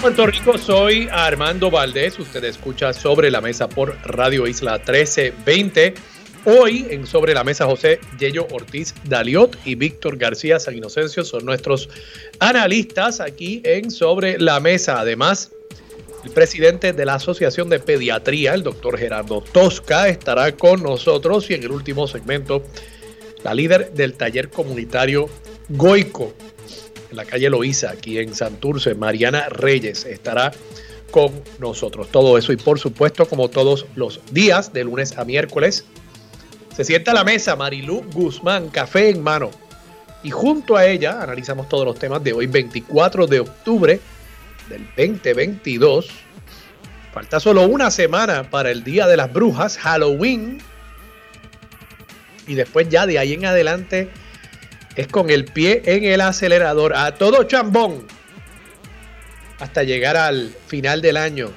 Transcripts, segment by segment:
Puerto Rico soy Armando Valdés. Usted escucha Sobre la Mesa por Radio Isla 1320. Hoy en Sobre la Mesa José Yello Ortiz Daliot y Víctor García San Inocencio son nuestros analistas aquí en Sobre la Mesa. Además, el presidente de la Asociación de Pediatría, el doctor Gerardo Tosca, estará con nosotros y en el último segmento, la líder del taller comunitario Goico, en la calle Loíza, aquí en Santurce, Mariana Reyes, estará con nosotros. Todo eso y por supuesto, como todos los días, de lunes a miércoles, se sienta a la mesa Marilú Guzmán, café en mano. Y junto a ella analizamos todos los temas de hoy, 24 de octubre del 2022. Falta solo una semana para el Día de las Brujas, Halloween. Y después ya de ahí en adelante es con el pie en el acelerador a todo chambón hasta llegar al final del año,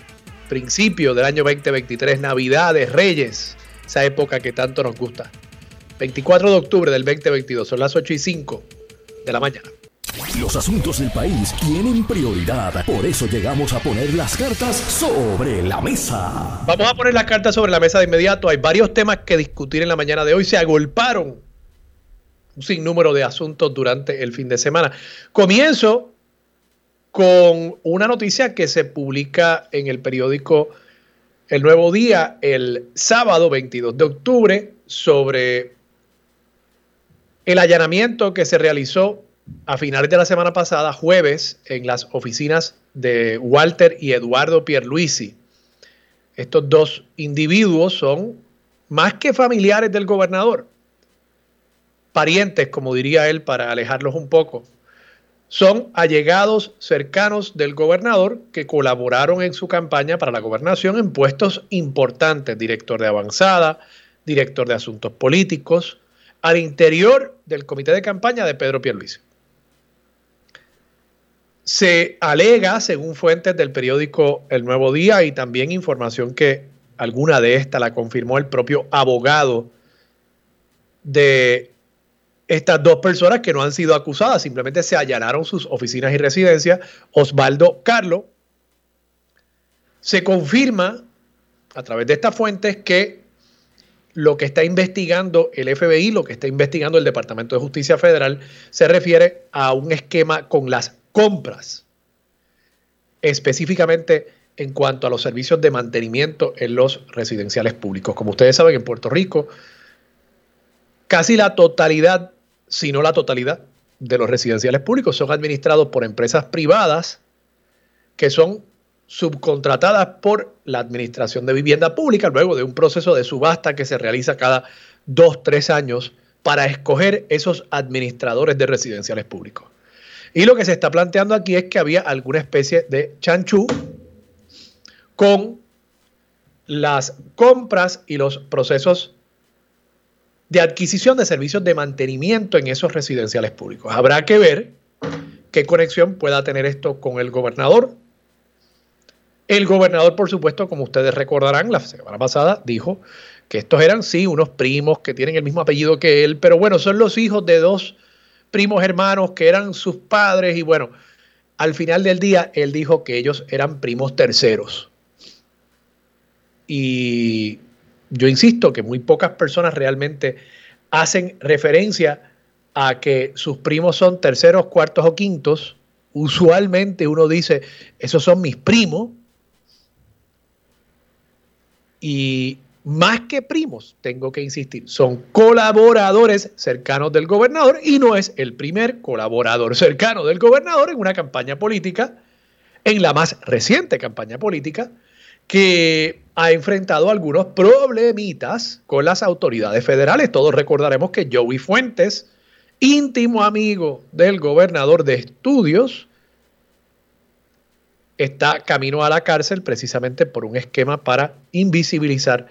principio del año 2023, Navidades, Reyes, esa época que tanto nos gusta. 24 de octubre del 2022, son las 8 y 5 de la mañana. Los asuntos del país tienen prioridad, por eso llegamos a poner las cartas sobre la mesa. Vamos a poner las cartas sobre la mesa de inmediato. Hay varios temas que discutir en la mañana de hoy. Se agolparon un sinnúmero de asuntos durante el fin de semana. Comienzo con una noticia que se publica en el periódico El Nuevo Día el sábado 22 de octubre sobre el allanamiento que se realizó a finales de la semana pasada, jueves, en las oficinas de Walter y Eduardo Pierluisi. Estos dos individuos son más que familiares del gobernador parientes, como diría él, para alejarlos un poco, son allegados cercanos del gobernador que colaboraron en su campaña para la gobernación en puestos importantes, director de avanzada, director de asuntos políticos, al interior del comité de campaña de Pedro Pierluisi. Se alega, según fuentes del periódico El Nuevo Día y también información que alguna de estas la confirmó el propio abogado de estas dos personas que no han sido acusadas, simplemente se allanaron sus oficinas y residencias. Osvaldo Carlo se confirma a través de estas fuentes que lo que está investigando el FBI, lo que está investigando el Departamento de Justicia Federal, se refiere a un esquema con las compras, específicamente en cuanto a los servicios de mantenimiento en los residenciales públicos. Como ustedes saben, en Puerto Rico, casi la totalidad si no la totalidad, de los residenciales públicos son administrados por empresas privadas que son subcontratadas por la Administración de Vivienda Pública luego de un proceso de subasta que se realiza cada dos, tres años para escoger esos administradores de residenciales públicos. Y lo que se está planteando aquí es que había alguna especie de chanchú con las compras y los procesos de adquisición de servicios de mantenimiento en esos residenciales públicos. Habrá que ver qué conexión pueda tener esto con el gobernador. El gobernador, por supuesto, como ustedes recordarán, la semana pasada dijo que estos eran, sí, unos primos que tienen el mismo apellido que él, pero bueno, son los hijos de dos primos hermanos que eran sus padres y bueno, al final del día él dijo que ellos eran primos terceros. Y yo insisto que muy pocas personas realmente hacen referencia a que sus primos son terceros, cuartos o quintos. Usualmente uno dice, esos son mis primos. Y más que primos, tengo que insistir, son colaboradores cercanos del gobernador y no es el primer colaborador cercano del gobernador en una campaña política, en la más reciente campaña política, que ha enfrentado algunos problemitas con las autoridades federales. Todos recordaremos que Joey Fuentes, íntimo amigo del gobernador de estudios, está camino a la cárcel precisamente por un esquema para invisibilizar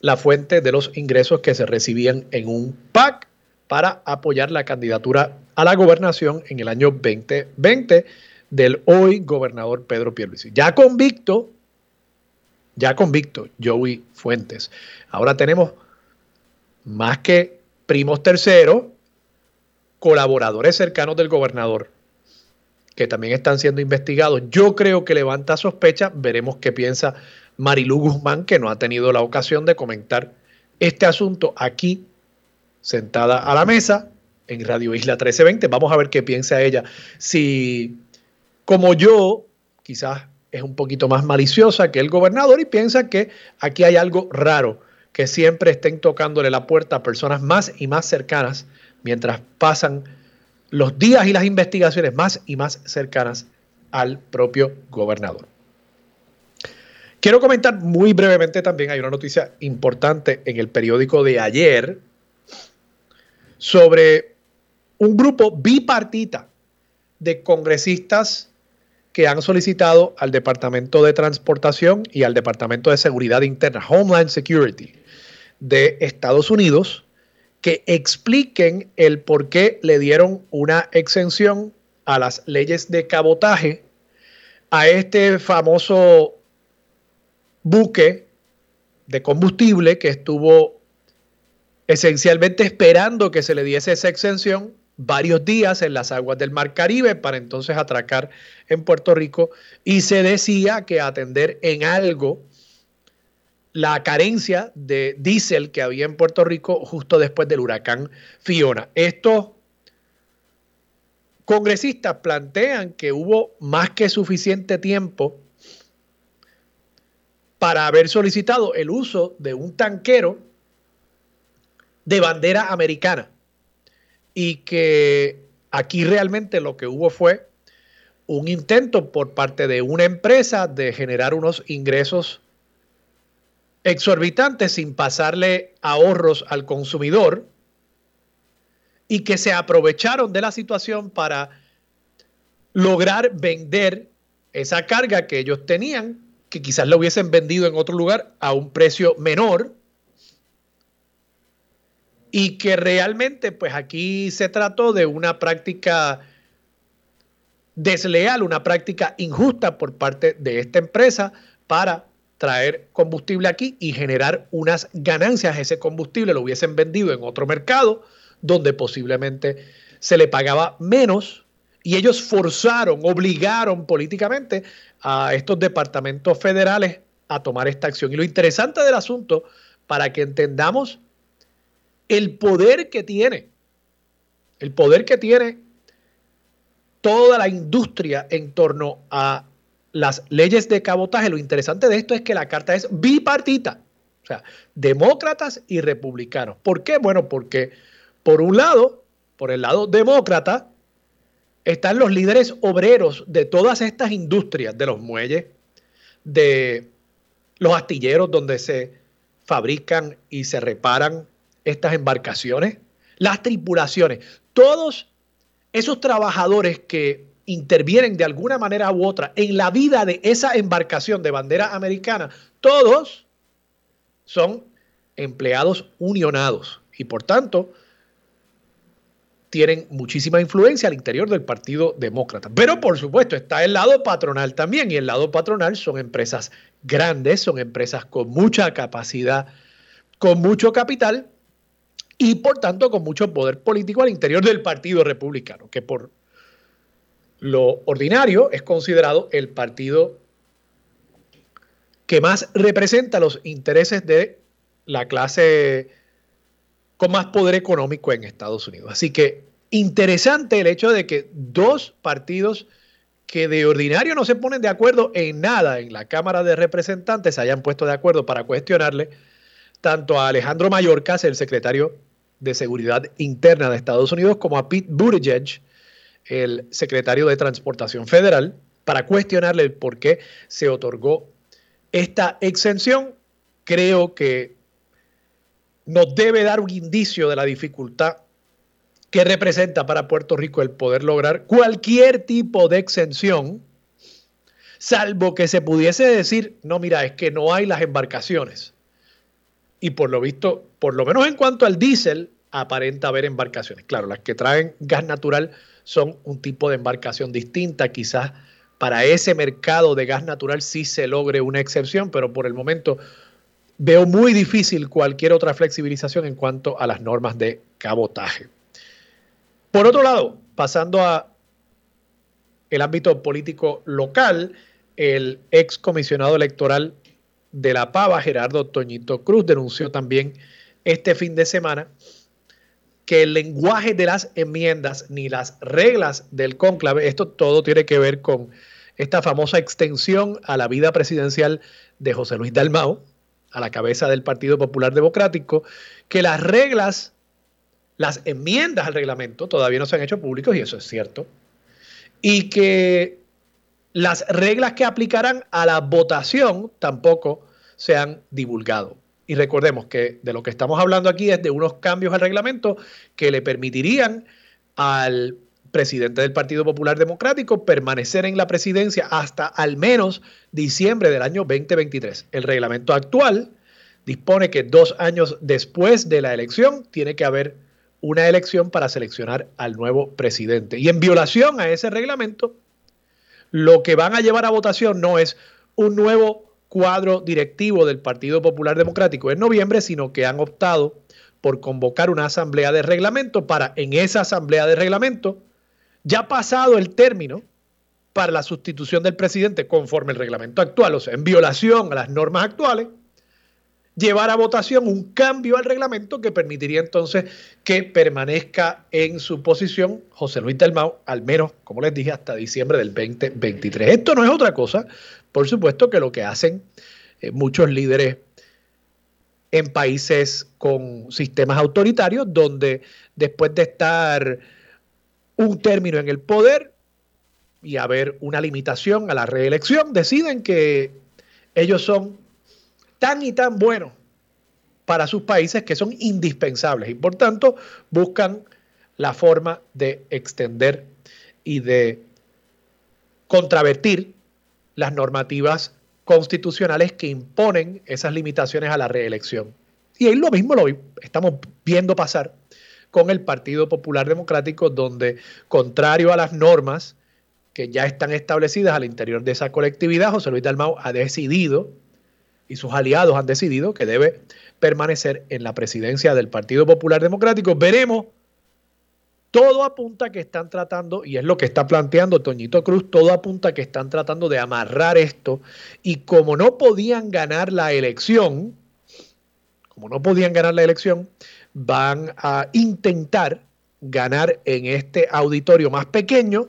la fuente de los ingresos que se recibían en un PAC para apoyar la candidatura a la gobernación en el año 2020 del hoy gobernador Pedro Pierluisi. Ya convicto, ya convicto Joey Fuentes. Ahora tenemos más que primos terceros, colaboradores cercanos del gobernador que también están siendo investigados. Yo creo que levanta sospecha. Veremos qué piensa Marilú Guzmán, que no ha tenido la ocasión de comentar este asunto aquí, sentada a la mesa en Radio Isla 1320. Vamos a ver qué piensa ella. Si, como yo, quizás es un poquito más maliciosa que el gobernador y piensa que aquí hay algo raro, que siempre estén tocándole la puerta a personas más y más cercanas mientras pasan los días y las investigaciones más y más cercanas al propio gobernador. Quiero comentar muy brevemente también, hay una noticia importante en el periódico de ayer sobre un grupo bipartita de congresistas que han solicitado al Departamento de Transportación y al Departamento de Seguridad Interna, Homeland Security, de Estados Unidos, que expliquen el por qué le dieron una exención a las leyes de cabotaje a este famoso buque de combustible que estuvo esencialmente esperando que se le diese esa exención varios días en las aguas del Mar Caribe para entonces atracar en Puerto Rico y se decía que atender en algo la carencia de diésel que había en Puerto Rico justo después del huracán Fiona. Estos congresistas plantean que hubo más que suficiente tiempo para haber solicitado el uso de un tanquero de bandera americana y que aquí realmente lo que hubo fue un intento por parte de una empresa de generar unos ingresos exorbitantes sin pasarle ahorros al consumidor y que se aprovecharon de la situación para lograr vender esa carga que ellos tenían, que quizás la hubiesen vendido en otro lugar a un precio menor y que realmente pues aquí se trató de una práctica desleal, una práctica injusta por parte de esta empresa para traer combustible aquí y generar unas ganancias. Ese combustible lo hubiesen vendido en otro mercado donde posiblemente se le pagaba menos y ellos forzaron, obligaron políticamente a estos departamentos federales a tomar esta acción. Y lo interesante del asunto, para que entendamos el poder que tiene, el poder que tiene toda la industria en torno a las leyes de cabotaje, lo interesante de esto es que la carta es bipartita, o sea, demócratas y republicanos. ¿Por qué? Bueno, porque por un lado, por el lado demócrata, están los líderes obreros de todas estas industrias, de los muelles, de los astilleros donde se fabrican y se reparan estas embarcaciones, las tripulaciones, todos esos trabajadores que intervienen de alguna manera u otra en la vida de esa embarcación de bandera americana, todos son empleados unionados y por tanto tienen muchísima influencia al interior del Partido Demócrata. Pero por supuesto está el lado patronal también y el lado patronal son empresas grandes, son empresas con mucha capacidad, con mucho capital y por tanto con mucho poder político al interior del Partido Republicano, que por lo ordinario es considerado el partido que más representa los intereses de la clase con más poder económico en Estados Unidos. Así que interesante el hecho de que dos partidos que de ordinario no se ponen de acuerdo en nada en la Cámara de Representantes se hayan puesto de acuerdo para cuestionarle tanto a Alejandro Mayorkas, el secretario de Seguridad Interna de Estados Unidos, como a Pete Buttigieg, el secretario de Transportación Federal para cuestionarle el por qué se otorgó esta exención. Creo que nos debe dar un indicio de la dificultad que representa para Puerto Rico el poder lograr cualquier tipo de exención salvo que se pudiese decir, no, mira, es que no hay las embarcaciones. Y por lo visto, por lo menos en cuanto al diésel, aparenta haber embarcaciones. Claro, las que traen gas natural son un tipo de embarcación distinta, quizás para ese mercado de gas natural sí se logre una excepción, pero por el momento veo muy difícil cualquier otra flexibilización en cuanto a las normas de cabotaje. Por otro lado, pasando a el ámbito político local, el ex comisionado electoral de la Pava, Gerardo Toñito Cruz, denunció también este fin de semana que el lenguaje de las enmiendas ni las reglas del cónclave, esto todo tiene que ver con esta famosa extensión a la vida presidencial de José Luis Dalmao, a la cabeza del Partido Popular Democrático, que las reglas, las enmiendas al reglamento todavía no se han hecho públicos, y eso es cierto, y que las reglas que aplicarán a la votación tampoco se han divulgado. Y recordemos que de lo que estamos hablando aquí es de unos cambios al reglamento que le permitirían al presidente del Partido Popular Democrático permanecer en la presidencia hasta al menos diciembre del año 2023. El reglamento actual dispone que dos años después de la elección tiene que haber una elección para seleccionar al nuevo presidente. Y en violación a ese reglamento, lo que van a llevar a votación no es un nuevo cuadro directivo del Partido Popular Democrático en noviembre, sino que han optado por convocar una asamblea de reglamento para en esa asamblea de reglamento, ya pasado el término para la sustitución del presidente conforme el reglamento actual, o sea, en violación a las normas actuales, llevar a votación un cambio al reglamento que permitiría entonces que permanezca en su posición José Luis Dalmau, al menos, como les dije, hasta diciembre del 2023. Esto no es otra cosa, por supuesto, que lo que hacen eh, muchos líderes en países con sistemas autoritarios, donde después de estar un término en el poder y haber una limitación a la reelección, deciden que ellos son tan y tan buenos para sus países que son indispensables y por tanto buscan la forma de extender y de contravertir las normativas constitucionales que imponen esas limitaciones a la reelección. Y ahí lo mismo lo estamos viendo pasar con el Partido Popular Democrático, donde, contrario a las normas que ya están establecidas al interior de esa colectividad, José Luis Dalmau ha decidido y sus aliados han decidido que debe permanecer en la presidencia del Partido Popular Democrático. Veremos. Todo apunta que están tratando, y es lo que está planteando Toñito Cruz, todo apunta que están tratando de amarrar esto. Y como no podían ganar la elección, como no podían ganar la elección, van a intentar ganar en este auditorio más pequeño,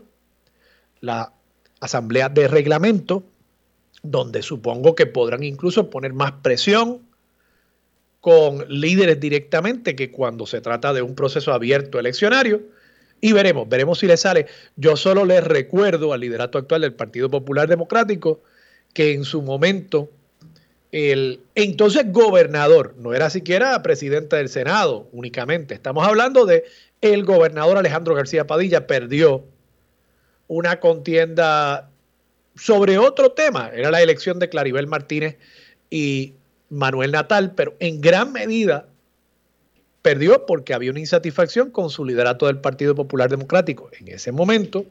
la asamblea de reglamento, donde supongo que podrán incluso poner más presión con líderes directamente que cuando se trata de un proceso abierto eleccionario. Y veremos, veremos si le sale. Yo solo les recuerdo al liderato actual del Partido Popular Democrático que en su momento el entonces gobernador, no era siquiera presidente del Senado únicamente, estamos hablando de el gobernador Alejandro García Padilla perdió una contienda sobre otro tema, era la elección de Claribel Martínez y Manuel Natal, pero en gran medida perdió porque había una insatisfacción con su liderato del Partido Popular Democrático en ese momento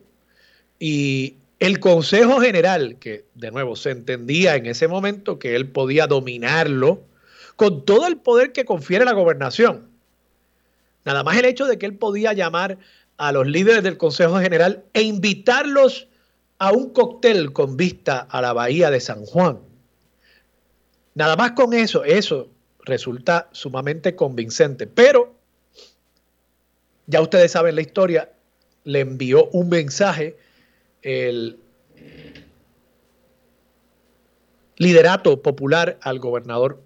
y el Consejo General, que de nuevo se entendía en ese momento que él podía dominarlo con todo el poder que confiere la gobernación. Nada más el hecho de que él podía llamar a los líderes del Consejo General e invitarlos a un cóctel con vista a la bahía de San Juan. Nada más con eso, eso resulta sumamente convincente. Pero, ya ustedes saben la historia, le envió un mensaje el liderato popular al gobernador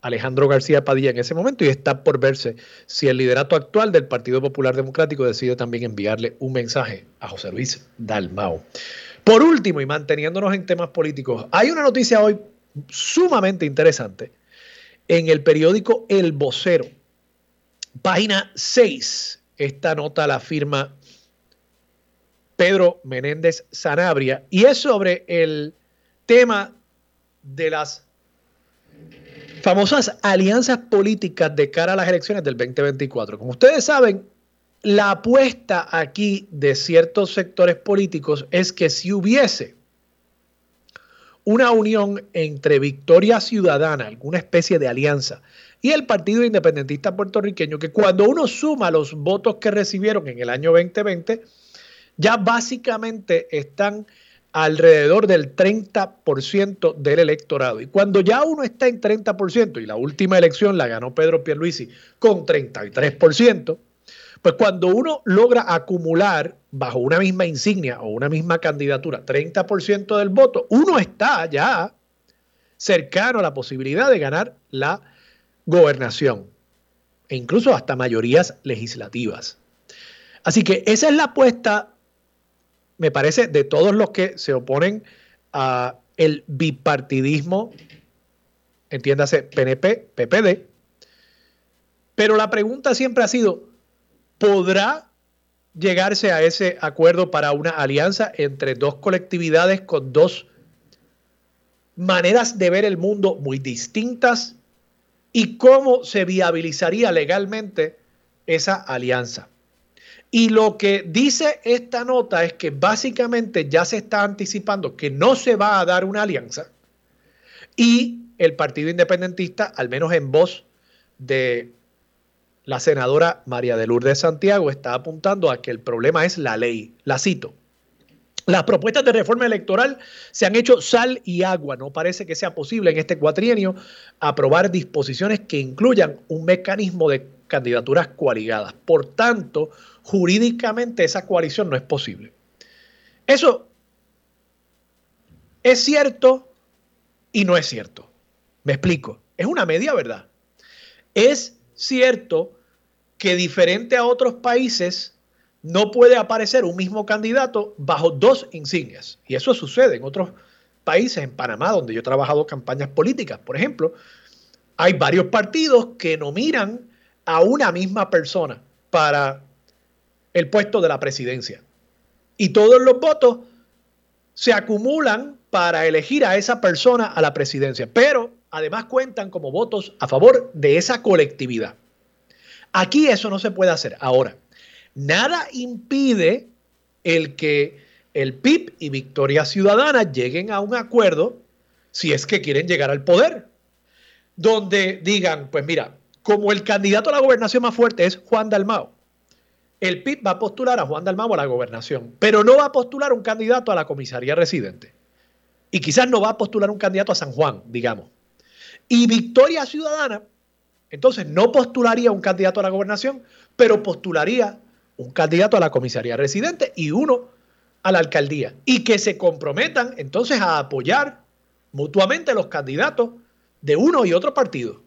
Alejandro García Padilla en ese momento y está por verse si el liderato actual del Partido Popular Democrático decide también enviarle un mensaje a José Luis Dalmao. Por último, y manteniéndonos en temas políticos, hay una noticia hoy sumamente interesante en el periódico El Vocero. Página 6. Esta nota la firma Pedro Menéndez Sanabria y es sobre el tema de las famosas alianzas políticas de cara a las elecciones del 2024. Como ustedes saben, la apuesta aquí de ciertos sectores políticos es que si hubiese una unión entre Victoria Ciudadana, alguna especie de alianza, y el Partido Independentista Puertorriqueño, que cuando uno suma los votos que recibieron en el año 2020, ya básicamente están alrededor del 30% del electorado. Y cuando ya uno está en 30%, y la última elección la ganó Pedro Pierluisi con 33%, pues cuando uno logra acumular bajo una misma insignia o una misma candidatura 30% del voto, uno está ya cercano a la posibilidad de ganar la gobernación e incluso hasta mayorías legislativas. Así que esa es la apuesta me parece, de todos los que se oponen a el bipartidismo, entiéndase PNP, PPD. Pero la pregunta siempre ha sido, ¿podrá llegarse a ese acuerdo para una alianza entre dos colectividades con dos maneras de ver el mundo muy distintas? ¿Y cómo se viabilizaría legalmente esa alianza? Y lo que dice esta nota es que básicamente ya se está anticipando que no se va a dar una alianza y el Partido Independentista, al menos en voz de la senadora María de Lourdes Santiago, está apuntando a que el problema es la ley. La cito. Las propuestas de reforma electoral se han hecho sal y agua. No parece que sea posible en este cuatrienio aprobar disposiciones que incluyan un mecanismo de candidaturas coaligadas. Por tanto, jurídicamente esa coalición no es posible. Eso es cierto y no es cierto. Me explico. Es una media verdad. Es cierto que diferente a otros países no puede aparecer un mismo candidato bajo dos insignias. Y eso sucede en otros países, en Panamá, donde yo he trabajado campañas políticas, por ejemplo, hay varios partidos que nominan a una misma persona para el puesto de la presidencia. Y todos los votos se acumulan para elegir a esa persona a la presidencia, pero además cuentan como votos a favor de esa colectividad. Aquí eso no se puede hacer. Ahora, nada impide el que el PIB y Victoria Ciudadana lleguen a un acuerdo si es que quieren llegar al poder, donde digan, pues mira, como el candidato a la gobernación más fuerte es Juan Dalmao, el PIB va a postular a Juan Dalmau a la gobernación, pero no va a postular un candidato a la comisaría residente. Y quizás no va a postular un candidato a San Juan, digamos. Y Victoria Ciudadana, entonces no postularía un candidato a la gobernación, pero postularía un candidato a la comisaría residente y uno a la alcaldía. Y que se comprometan entonces a apoyar mutuamente los candidatos de uno y otro partido.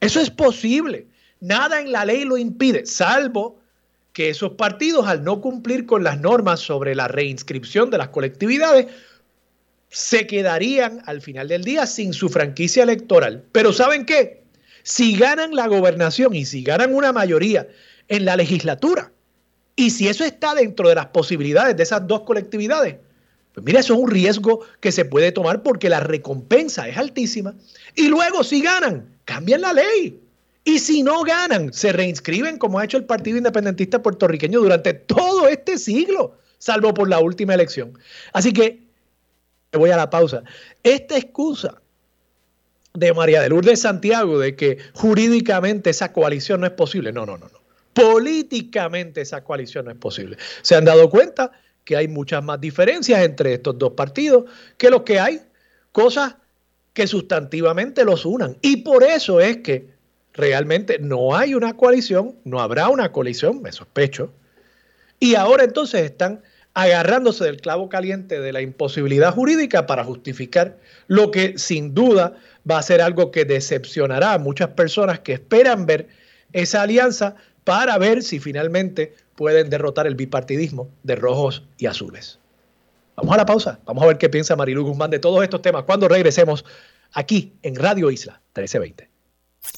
Eso es posible. Nada en la ley lo impide, salvo que esos partidos, al no cumplir con las normas sobre la reinscripción de las colectividades, se quedarían al final del día sin su franquicia electoral. Pero ¿saben qué? Si ganan la gobernación y si ganan una mayoría en la legislatura, y si eso está dentro de las posibilidades de esas dos colectividades, pues mira, eso es un riesgo que se puede tomar porque la recompensa es altísima. Y luego si ganan, cambian la ley. Y si no ganan, se reinscriben como ha hecho el Partido Independentista puertorriqueño durante todo este siglo, salvo por la última elección. Así que, voy a la pausa. Esta excusa de María de Lourdes Santiago de que jurídicamente esa coalición no es posible, no, no, no, no. Políticamente esa coalición no es posible. Se han dado cuenta que hay muchas más diferencias entre estos dos partidos que lo que hay cosas que sustantivamente los unan. Y por eso es que realmente no hay una coalición, no habrá una coalición, me sospecho. Y ahora entonces están agarrándose del clavo caliente de la imposibilidad jurídica para justificar lo que sin duda va a ser algo que decepcionará a muchas personas que esperan ver esa alianza para ver si finalmente pueden derrotar el bipartidismo de rojos y azules. Vamos a la pausa, vamos a ver qué piensa Marilu Guzmán de todos estos temas cuando regresemos aquí en Radio Isla 1320.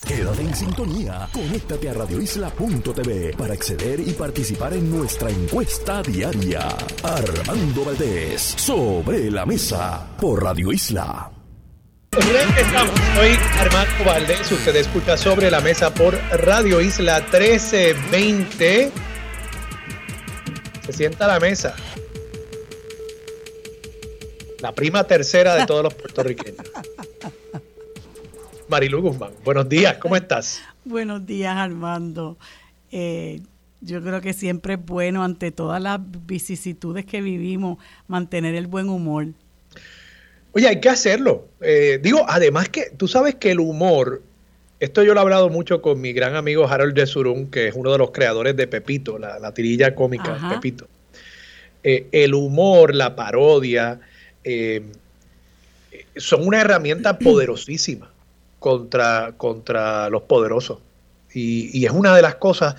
Quédate en sintonía, conéctate a radioisla.tv para acceder y participar en nuestra encuesta diaria. Armando Valdés, sobre la mesa, por Radio Isla. Estamos. Soy Armando Valdés, usted escucha sobre la mesa por Radio Isla 1320. Se sienta a la mesa. La prima tercera de todos los puertorriqueños. Marilu Guzmán, buenos días, ¿cómo estás? Buenos días, Armando. Eh, yo creo que siempre es bueno, ante todas las vicisitudes que vivimos, mantener el buen humor. Oye, hay que hacerlo. Eh, digo, además que tú sabes que el humor, esto yo lo he hablado mucho con mi gran amigo Harold de Surún, que es uno de los creadores de Pepito, la, tirilla cómica Pepito. Eh, el humor, la parodia, son una herramienta poderosísima contra, contra los poderosos. Y, es una de las cosas,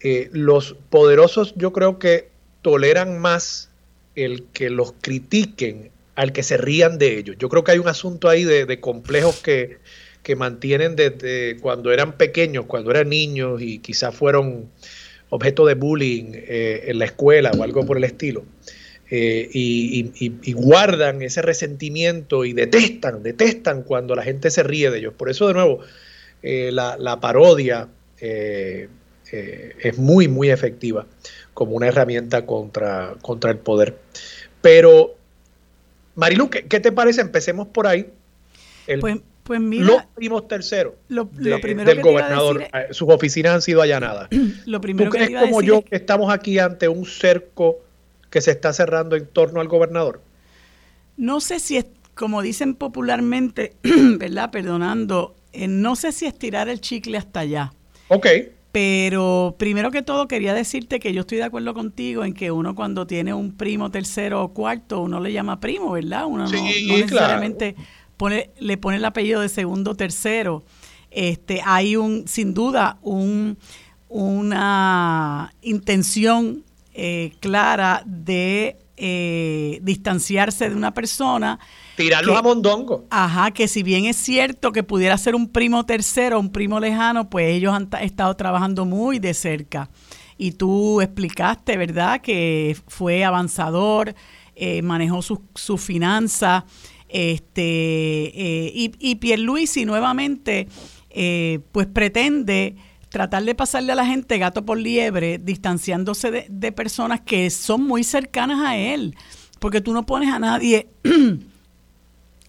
eh, los poderosos yo creo que toleran más el que los critiquen al que se rían de ellos. Yo creo que hay un asunto ahí de, complejos que, que, mantienen desde cuando eran pequeños, cuando eran niños y quizás fueron objeto de bullying eh, en la escuela o algo por el estilo. Eh, y, guardan ese resentimiento y detestan, detestan cuando la gente se ríe de ellos. Por eso, de nuevo, eh, la, parodia eh, es muy, muy efectiva como una herramienta contra, contra el poder. Pero, Marilu, ¿qué, te parece? Empecemos por ahí. pues, pues mira, los primos terceros lo, del gobernador, sus oficinas han sido allanadas. Lo primero ¿Tú crees como yo que estamos aquí ante un cerco que se está cerrando en torno al gobernador? No sé si es, como dicen popularmente, ¿verdad? Perdonando, eh, no sé si estirar el chicle hasta allá. Ok. Pero primero que todo quería decirte que yo estoy de acuerdo contigo en que uno cuando tiene un primo tercero o cuarto, uno le llama primo, ¿verdad? Uno no, necesariamente pone, le pone el apellido de segundo o tercero. Este, hay un, sin duda, un, una intención eh, clara de eh, distanciarse de una persona. Tirarlo a mondongo. Ajá, que si bien es cierto que pudiera ser un primo tercero, un primo lejano, pues ellos han estado trabajando muy de cerca. Y tú explicaste, ¿verdad?, que fue avanzador, eh, manejó su, su finanza, este, y, y Pierluisi nuevamente, pues pretende tratar de pasarle a la gente gato por liebre, distanciándose de, personas que son muy cercanas a él, porque tú no pones a nadie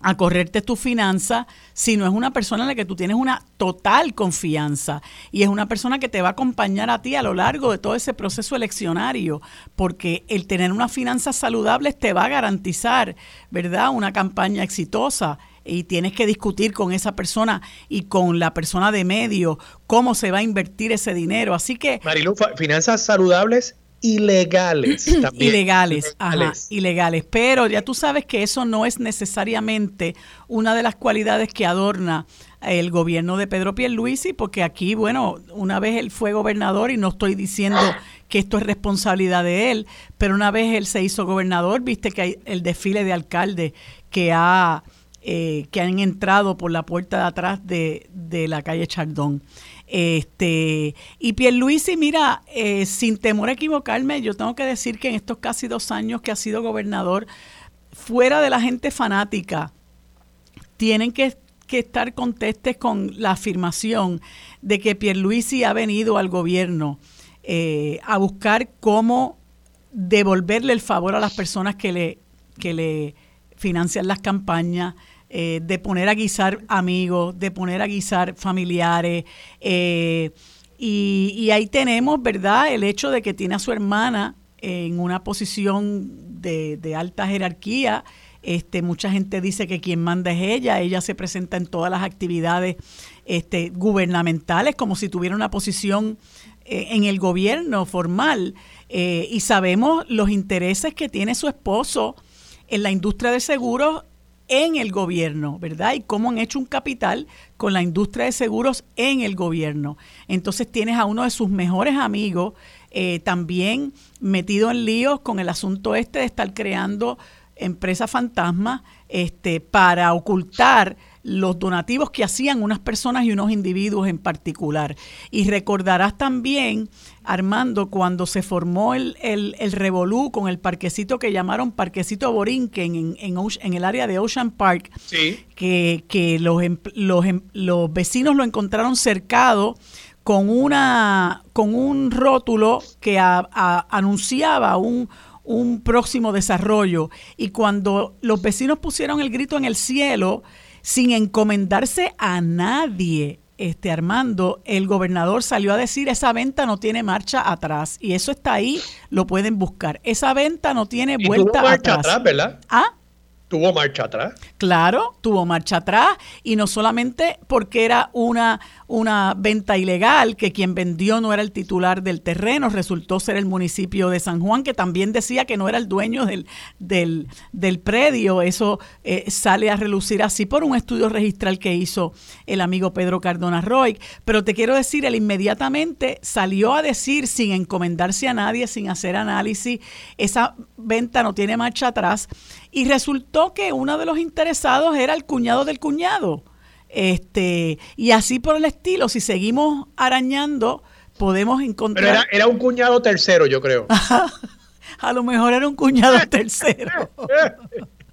a correrte tu finanza si no es una persona en la que tú tienes una total confianza. Y es una persona que te va a acompañar a ti a lo largo de todo ese proceso eleccionario, porque el tener unas finanzas saludables te va a garantizar, ¿verdad?, una campaña exitosa y tienes que discutir con esa persona y con la persona de medio cómo se va a invertir ese dinero. Así que... Marilu, finanzas saludables ilegales también. Ilegales, ajá, ilegales. Pero ya tú sabes que eso no es necesariamente una de las cualidades que adorna el gobierno de Pedro Pierluisi, porque aquí, bueno, una vez él fue gobernador y no estoy diciendo que esto es responsabilidad de él, pero una vez él se hizo gobernador, viste que hay el desfile de alcaldes que ha eh, que han entrado por la puerta de atrás de, la calle Chardón. Este, y Pierluisi, mira, eh, sin temor a equivocarme, yo tengo que decir que en estos casi dos años que ha sido gobernador, fuera de la gente fanática, tienen que, estar contestes con la afirmación de que Pierluisi ha venido al gobierno eh, a buscar cómo devolverle el favor a las personas que le, que le financian las campañas, eh, de poner a guisar amigos, de poner a guisar familiares. Eh, y, ahí tenemos, ¿verdad?, el hecho de que tiene a su hermana en una posición de, alta jerarquía. Este, mucha gente dice que quien manda es ella, ella se presenta en todas las actividades este, gubernamentales como si tuviera una posición eh, en el gobierno formal y sabemos los intereses que tiene su esposo en la industria de seguros en el gobierno, ¿verdad? Y cómo han hecho un capital con la industria de seguros en el gobierno. Entonces tienes a uno de sus mejores amigos eh, también metido en líos con el asunto este de estar creando empresas fantasmas este, para ocultar los donativos que hacían unas personas y unos individuos en particular. Y recordarás también, Armando, cuando se formó el, el, el revolú con el parquecito que llamaron Parquecito Borinquen en, en, en el área de Ocean Park, que, que los, em, los, em, los vecinos lo encontraron cercado con, una, con un rótulo que anunciaba un, un próximo desarrollo. Y cuando los vecinos pusieron el grito en el cielo, sin encomendarse a nadie, este Armando, el gobernador salió a decir esa venta no tiene marcha atrás y eso está ahí, lo pueden buscar. Esa venta no tiene vuelta marcha atrás. ¿verdad? ¿Ah? Tuvo marcha atrás. Claro, tuvo marcha atrás y no solamente porque era una, una venta ilegal, que quien vendió no era el titular del terreno, resultó ser el municipio de San Juan, que también decía que no era el dueño del, del, del predio. Eso eh, sale a relucir así por un estudio registral que hizo el amigo Pedro Cardona Roy. Pero te quiero decir, él inmediatamente salió a decir, sin encomendarse a nadie, sin hacer análisis, esa venta no tiene marcha atrás y resultó que uno de los interesados era el cuñado del cuñado. Este, y así por el estilo, si seguimos arañando, podemos encontrar. Pero era, un cuñado tercero, yo creo. A lo mejor era un cuñado tercero.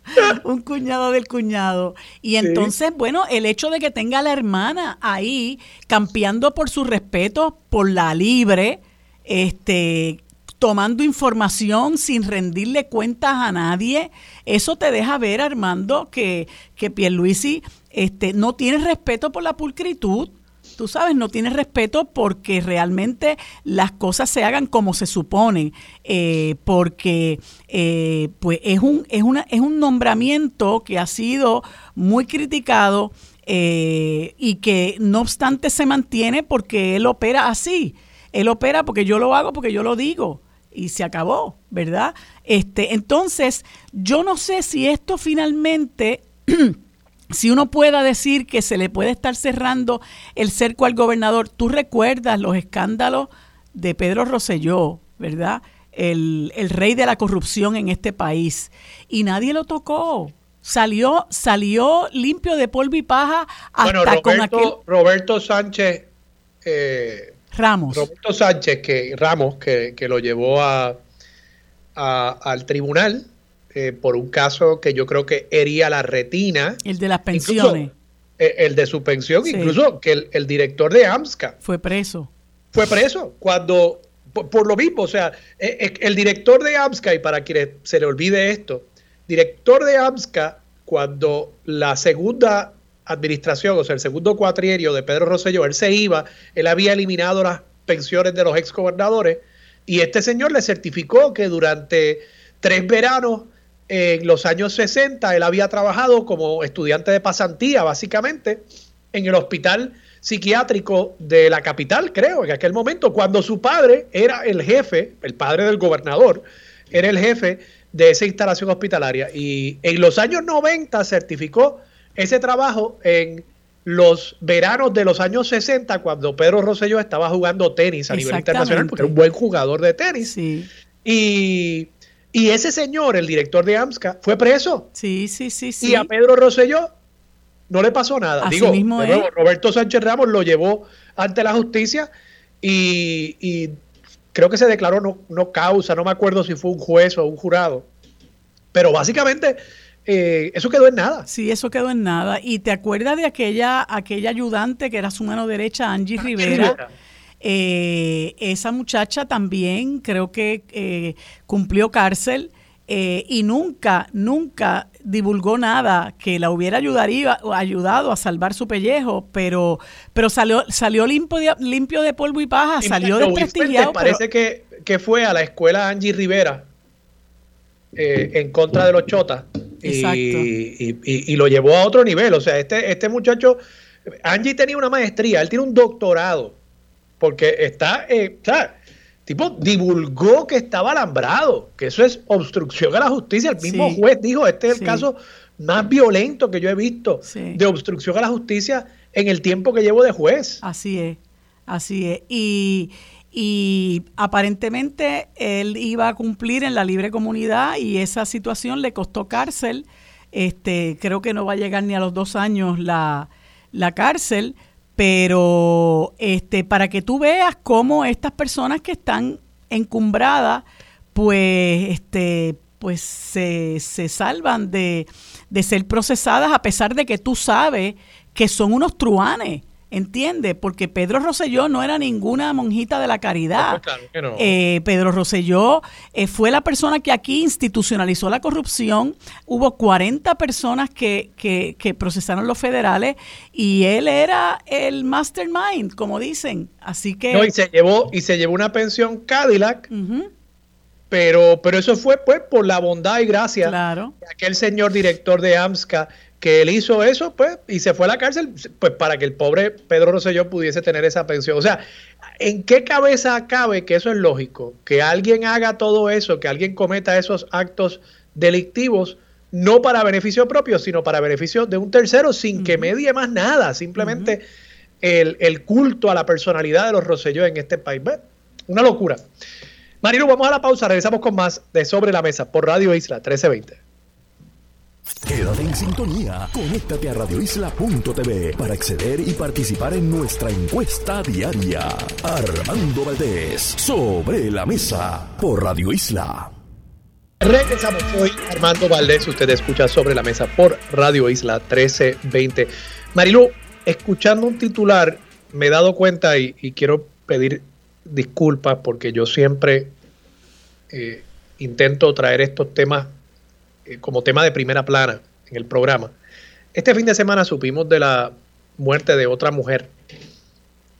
un cuñado del cuñado. Y entonces, bueno, el hecho de que tenga a la hermana ahí campeando por su respeto, por la libre, este, tomando información sin rendirle cuentas a nadie, eso te deja ver, Armando, que, que Pierluisi este, no tiene respeto por la pulcritud. Tú sabes, no tiene respeto porque realmente las cosas se hagan como se supone, eh, porque eh, pues es un, es, una, es un nombramiento que ha sido muy criticado eh, y que no obstante se mantiene porque él opera así. Él opera porque yo lo hago, porque yo lo digo y se acabó, ¿verdad? Este, entonces, yo no sé si esto finalmente, si uno pueda decir que se le puede estar cerrando el cerco al gobernador. Tú recuerdas los escándalos de Pedro Rosselló, ¿verdad? El, rey de la corrupción en este país. Y nadie lo tocó. Salió, salió limpio de polvo y paja hasta Roberto, con aquel... Roberto Sánchez eh, Ramos. Roberto Sánchez, que Ramos, que, lo llevó a, al tribunal eh, por un caso que yo creo que hería la retina. El de las pensiones. Eh, el de su pensión, incluso que el, director de AMSCA. Fue preso. Fue preso cuando, por, lo mismo, o sea, eh, el director de AMSCA, y para quienes se le olvide esto, director de AMSCA, cuando la segunda administración, o sea, el segundo cuatrienio de Pedro Rosselló, él se iba, él había eliminado las pensiones de los exgobernadores y este señor le certificó que durante tres veranos en los años 60 él había trabajado como estudiante de pasantía, básicamente, en el hospital psiquiátrico de la capital, creo, en aquel momento, cuando su padre era el jefe, el padre del gobernador, era el jefe de esa instalación hospitalaria. Y en los años 90 certificó ese trabajo en los veranos de los años 60, cuando Pedro Rosselló estaba jugando tenis a nivel internacional, porque era un buen jugador de tenis. Y, ese señor, el director de AMSCA, fue preso. Sí, sí, sí, sí. Y a Pedro Rosselló no le pasó nada. Digo, Roberto Sánchez Ramos lo llevó ante la justicia y, creo que se declaró no, no causa, no me acuerdo si fue un juez o un jurado. Pero básicamente eh, eso quedó en nada. Sí, eso quedó en nada. ¿Y te acuerdas de aquella, aquella ayudante que era su mano derecha, Angie Rivera? Eh, esa muchacha también creo que eh, cumplió cárcel y nunca, nunca divulgó nada que la hubiera ayudaría, ayudado a salvar su pellejo, pero, pero salió, salió limpio, de, limpio de polvo y paja, salió desprestigiado. Parece que, que fue a la escuela Angie Rivera en contra de los chotas y, lo llevó a otro nivel. O sea, este, este muchacho, Angie tenía una maestría, él tiene un doctorado, porque está, eh, tipo, divulgó que estaba alambrado, que eso es obstrucción a la justicia. El mismo juez dijo, este es el caso más violento que yo he visto de obstrucción a la justicia en el tiempo que llevo de juez. Así es, así es. Y y aparentemente él iba a cumplir en la libre comunidad y esa situación le costó cárcel. Este, creo que no va a llegar ni a los dos años la, la cárcel, pero este, para que tú veas cómo estas personas que están encumbradas, pues, este, pues se, se salvan de, de ser procesadas a pesar de que tú sabes que son unos truanes. ¿Entiende? Porque Pedro Rosselló no era ninguna monjita de la caridad. Eh, Pedro Rosselló eh, fue la persona que aquí institucionalizó la corrupción. Hubo 40 personas que, que, procesaron los federales y él era el mastermind, como dicen. Así que... No, y se llevó, y se llevó una pensión Cadillac. Pero, pero eso fue pues por la bondad y gracia claro. de aquel señor director de AMSCA que él hizo eso, pues, y se fue a la cárcel, pues para que el pobre Pedro Rosselló pudiese tener esa pensión. O sea, ¿en qué cabeza cabe que eso es lógico? Que alguien haga todo eso, que alguien cometa esos actos delictivos, no para beneficio propio, sino para beneficio de un tercero, sin que medie más nada, simplemente el, culto a la personalidad de los Rosselló en este país. Una locura. Marilu, vamos a la pausa, regresamos con más de Sobre la Mesa por Radio Isla 1320. Quédate en sintonía. Conéctate a radioisla.tv para acceder y participar en nuestra encuesta diaria. Armando Valdés, sobre la mesa, por Radio Isla. Regresamos hoy, Armando Valdés. Usted escucha sobre la mesa por Radio Isla 1320. Marilu, escuchando un titular, me he dado cuenta y, quiero pedir disculpas porque yo siempre eh, intento traer estos temas eh, como tema de primera plana en el programa. Este fin de semana supimos de la muerte de otra mujer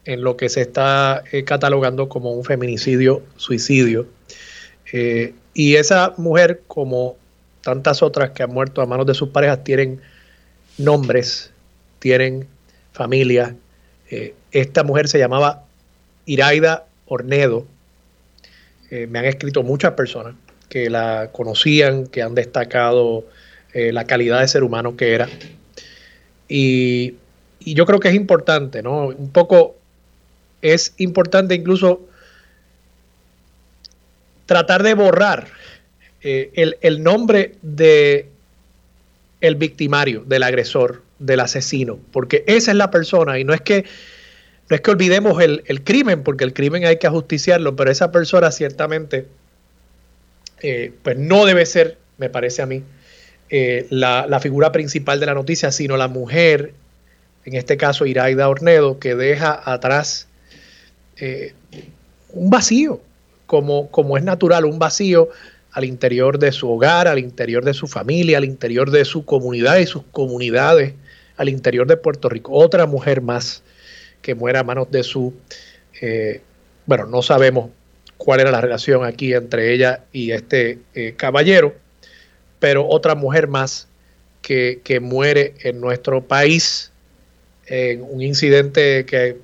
en lo que se está eh, catalogando como un feminicidio, suicidio. Eh, y esa mujer, como tantas otras que han muerto a manos de sus parejas, tienen nombres, tienen familia. esta mujer se llamaba Iraida Ornedo. me han escrito muchas personas que la conocían, que han destacado eh, la calidad de ser humano que era. Y, yo creo que es importante, ¿no? Un poco es importante incluso tratar de borrar eh, el, nombre de el victimario, del agresor, del asesino, porque esa es la persona y no es que no es que olvidemos el, el crimen, porque el crimen hay que ajusticiarlo, pero esa persona ciertamente eh, pues no debe ser, me parece a mí, eh, la, figura principal de la noticia, sino la mujer, en este caso Iraida Ornedo, que deja atrás eh, un vacío, como, como es natural, un vacío al interior de su hogar, al interior de su familia, al interior de su comunidad y sus comunidades, al interior de Puerto Rico. Otra mujer más que muera a manos de su, bueno, no sabemos cuál era la relación aquí entre ella y este eh, caballero, pero otra mujer más que, muere en nuestro país en un incidente que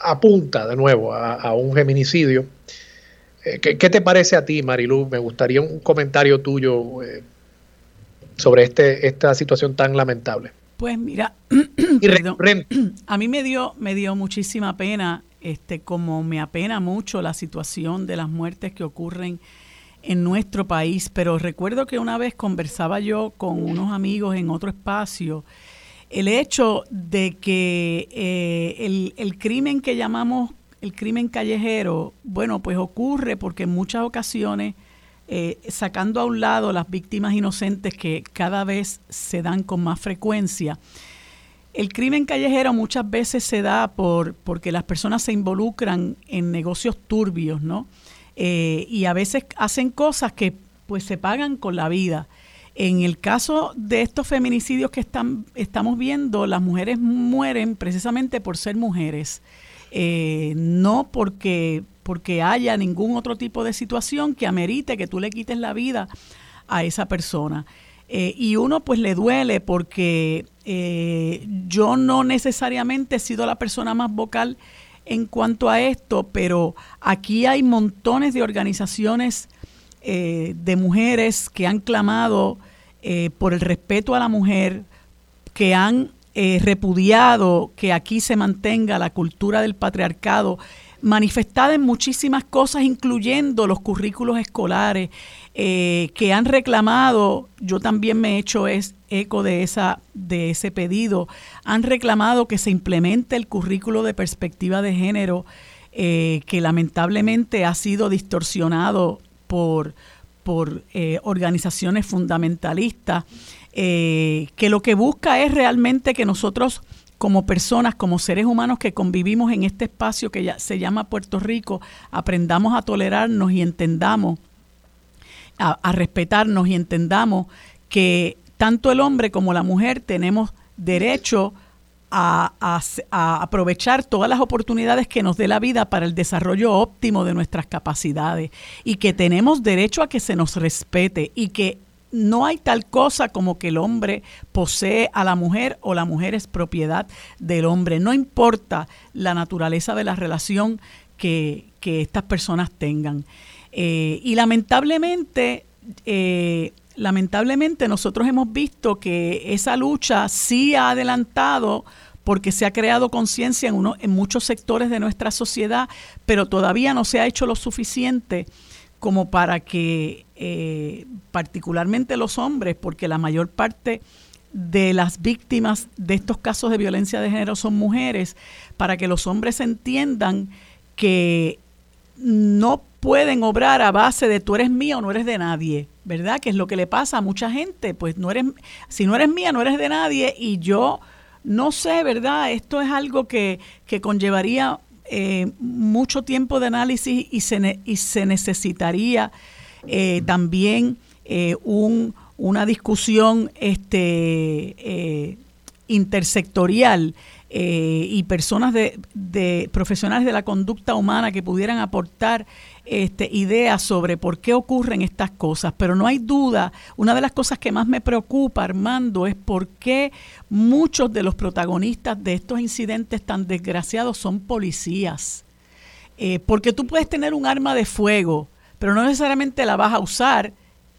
apunta de nuevo a, un feminicidio. Eh, ¿qué, te parece a ti, Marilu? Me gustaría un comentario tuyo eh, sobre este, esta situación tan lamentable. Pues mira, a mí me dio, me dio muchísima pena este, como me apena mucho la situación de las muertes que ocurren en nuestro país, pero recuerdo que una vez conversaba yo con unos amigos en otro espacio, el hecho de que eh, el, crimen que llamamos el crimen callejero, bueno, pues ocurre porque en muchas ocasiones, eh, sacando a un lado las víctimas inocentes que cada vez se dan con más frecuencia, el crimen callejero muchas veces se da por porque las personas se involucran en negocios turbios, ¿no? Eh, y a veces hacen cosas que pues se pagan con la vida. En el caso de estos feminicidios que están, estamos viendo, las mujeres mueren precisamente por ser mujeres, eh, no porque, porque haya ningún otro tipo de situación que amerite que tú le quites la vida a esa persona. Eh, y uno pues le duele porque eh, yo no necesariamente he sido la persona más vocal en cuanto a esto, pero aquí hay montones de organizaciones eh, de mujeres que han clamado por el respeto a la mujer, que han repudiado que aquí se mantenga la cultura del patriarcado manifestada en muchísimas cosas, incluyendo los currículos escolares, eh, que han reclamado, yo también me he hecho es, eco de, esa, de ese pedido, han reclamado que se implemente el currículo de perspectiva de género, eh, que lamentablemente ha sido distorsionado por, por eh, organizaciones fundamentalistas, que lo que busca es realmente que nosotros como personas, como seres humanos que convivimos en este espacio que ya se llama Puerto Rico, aprendamos a tolerarnos y entendamos, a, respetarnos y entendamos que tanto el hombre como la mujer tenemos derecho a, a, aprovechar todas las oportunidades que nos dé la vida para el desarrollo óptimo de nuestras capacidades y que tenemos derecho a que se nos respete y que no hay tal cosa como que el hombre posee a la mujer o la mujer es propiedad del hombre. No importa la naturaleza de la relación que, estas personas tengan. Eh, y lamentablemente, eh, lamentablemente nosotros hemos visto que esa lucha sí ha adelantado porque se ha creado conciencia en, en muchos sectores de nuestra sociedad, pero todavía no se ha hecho lo suficiente como para que eh, particularmente los hombres, porque la mayor parte de las víctimas de estos casos de violencia de género son mujeres, para que los hombres entiendan que no pueden obrar a base de tú eres mía o no eres de nadie, ¿verdad? Que es lo que le pasa a mucha gente, pues no eres, si no eres mía, no eres de nadie y yo no sé, ¿verdad? Esto es algo que, que conllevaría eh, mucho tiempo de análisis y se, y se necesitaría eh, también eh, un, una discusión este, intersectorial y personas de, de, profesionales de la conducta humana que pudieran aportar este, ideas sobre por qué ocurren estas cosas, pero no hay duda, una de las cosas que más me preocupa, Armando, es por qué muchos de los protagonistas de estos incidentes tan desgraciados son policías. Eh, porque tú puedes tener un arma de fuego, pero no necesariamente la vas a usar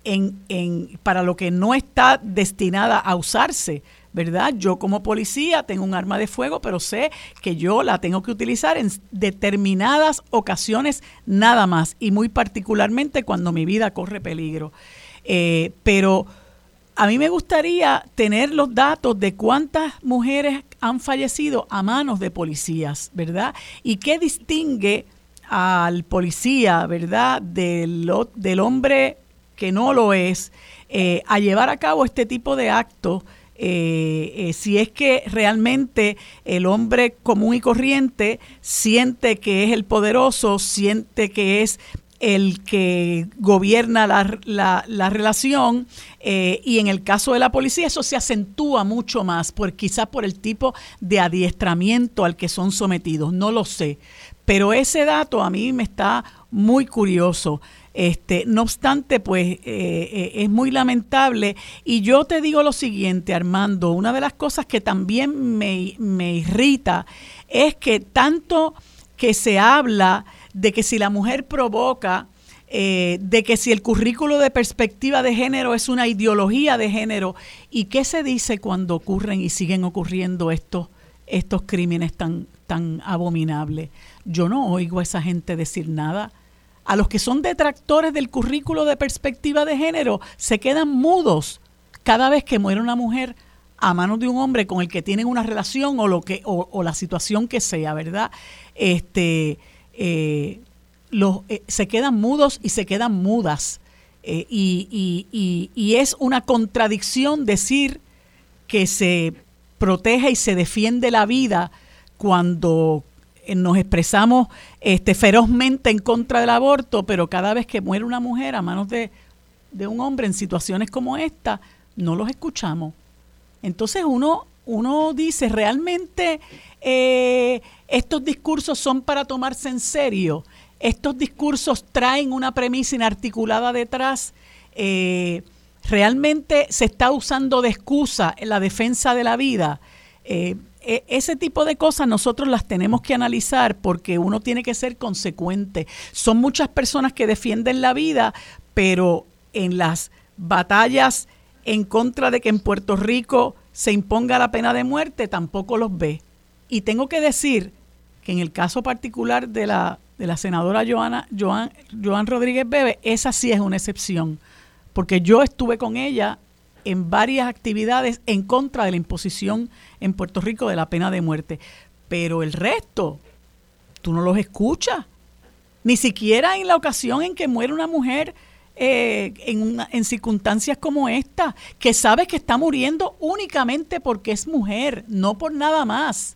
en, en, para lo que no está destinada a usarse. ¿Verdad? Yo como policía tengo un arma de fuego, pero sé que yo la tengo que utilizar en determinadas ocasiones nada más y muy particularmente cuando mi vida corre peligro. Eh, pero a mí me gustaría tener los datos de cuántas mujeres han fallecido a manos de policías, ¿verdad? Y qué distingue al policía, ¿verdad? Del, del hombre que no lo es, eh, a llevar a cabo este tipo de actos eh, eh, si es que realmente el hombre común y corriente siente que es el poderoso, siente que es el que gobierna la, la, relación eh, y en el caso de la policía eso se acentúa mucho más, por, quizás por el tipo de adiestramiento al que son sometidos, no lo sé. Pero ese dato a mí me está muy curioso. Este, no obstante, pues eh, eh, es muy lamentable. Y yo te digo lo siguiente, Armando, una de las cosas que también me, me irrita es que tanto que se habla de que si la mujer provoca, eh, de que si el currículo de perspectiva de género es una ideología de género, ¿y qué se dice cuando ocurren y siguen ocurriendo estos, estos crímenes tan, tan abominables? Yo no oigo a esa gente decir nada a los que son detractores del currículo de perspectiva de género se quedan mudos cada vez que muere una mujer a manos de un hombre con el que tienen una relación o lo que o, la situación que sea, ¿verdad? Este eh, los, eh, se quedan mudos y se quedan mudas eh, y, y es una contradicción decir que se protege y se defiende la vida cuando nos expresamos este, ferozmente en contra del aborto, pero cada vez que muere una mujer a manos de, un hombre en situaciones como esta, no los escuchamos. Entonces uno, uno dice, ¿realmente eh, estos discursos son para tomarse en serio? ¿Estos discursos traen una premisa inarticulada detrás? Eh, ¿Realmente se está usando de excusa en la defensa de la vida? E, ese tipo de cosas nosotros las tenemos que analizar porque uno tiene que ser consecuente. Son muchas personas que defienden la vida, pero en las batallas en contra de que en Puerto Rico se imponga la pena de muerte tampoco los ve. Y tengo que decir que en el caso particular de la, de la senadora Joana, Joan, Joan Rodríguez Bebe, esa sí es una excepción, porque yo estuve con ella en varias actividades en contra de la imposición en Puerto Rico de la pena de muerte. Pero el resto, tú no los escuchas. Ni siquiera en la ocasión en que muere una mujer eh, en, en circunstancias como esta, que sabe que está muriendo únicamente porque es mujer, no por nada más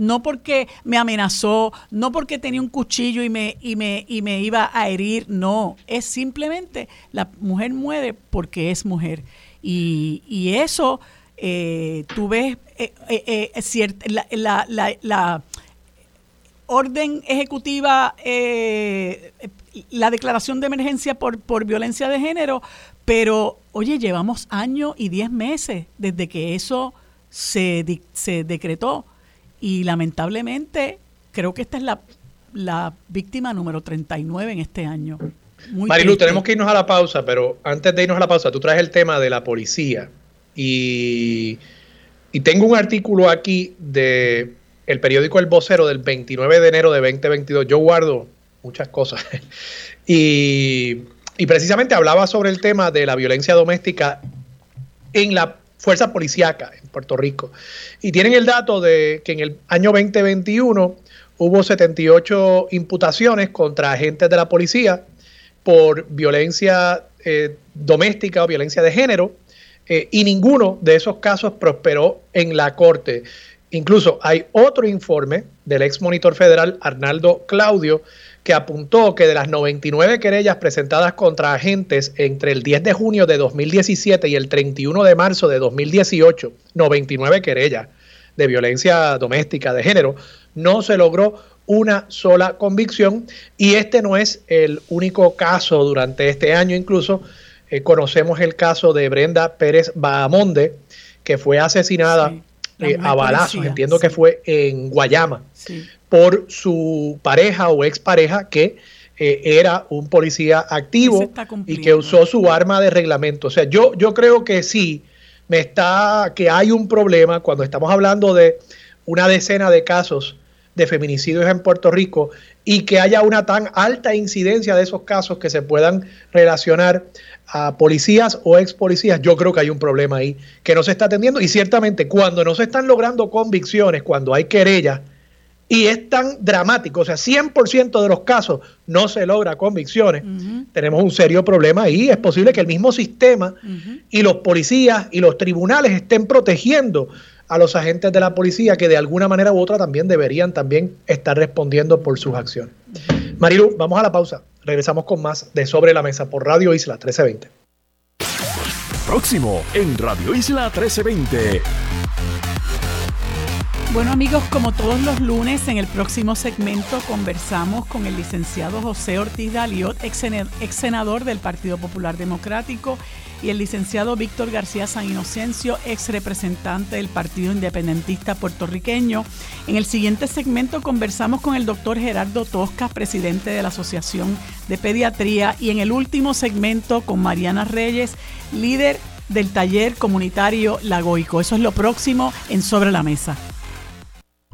no porque me amenazó, no porque tenía un cuchillo y me, y me, y me iba a herir, no, es simplemente la mujer muere porque es mujer. Y, y eso, eh, tú ves, eh, eh, la, la, la, la, orden ejecutiva, la declaración de emergencia por, por violencia de género, pero oye, llevamos años y diez meses desde que eso se, se decretó y lamentablemente creo que esta es la, la víctima número 39 en este año. Marilu, tenemos que irnos a la pausa, pero antes de irnos a la pausa, tú traes el tema de la policía. Y, tengo un artículo aquí de el periódico El Vocero del 29 de enero de 2022. Yo guardo muchas cosas. y, y precisamente hablaba sobre el tema de la violencia doméstica en la fuerza policíaca en Puerto Rico. Y tienen el dato de que en el año 2021 hubo 78 imputaciones contra agentes de la policía por violencia eh, doméstica o violencia de género, eh, y ninguno de esos casos prosperó en la corte. Incluso hay otro informe del ex monitor federal Arnaldo Claudio que apuntó que de las 99 querellas presentadas contra agentes entre el 10 de junio de 2017 y el 31 de marzo de 2018, 99 querellas de violencia doméstica de género, no se logró una sola convicción y este no es el único caso durante este año, incluso eh, conocemos el caso de Brenda Pérez Bahamonde, que fue asesinada eh, a balazos, entiendo que fue en Guayama, por su pareja o expareja que eh, era un policía activo y que usó su arma de reglamento. O sea, yo, yo creo que sí, me está, que hay un problema cuando estamos hablando de una decena de casos de feminicidios en Puerto Rico y que haya una tan alta incidencia de esos casos que se puedan relacionar a policías o ex policías, yo creo que hay un problema ahí que no se está atendiendo. Y ciertamente cuando no se están logrando convicciones, cuando hay querellas y es tan dramático, o sea, 100% de los casos no se logra convicciones, tenemos un serio problema ahí, es posible que el mismo sistema y los policías y los tribunales estén protegiendo a los agentes de la policía que de alguna manera u otra también deberían también estar respondiendo por sus acciones. Marilu, vamos a la pausa. Regresamos con más de Sobre la Mesa por Radio Isla 1320. Próximo en Radio Isla 1320. Bueno amigos, como todos los lunes, en el próximo segmento conversamos con el licenciado José Ortiz Daliot, ex senador del Partido Popular Democrático, y el licenciado Víctor García San Inocencio, ex representante del Partido Independentista puertorriqueño. En el siguiente segmento conversamos con el doctor Gerardo Tosca, presidente de la Asociación de Pediatría, y en el último segmento con Mariana Reyes, líder del taller comunitario Lagoico. Eso es lo próximo en Sobre la Mesa.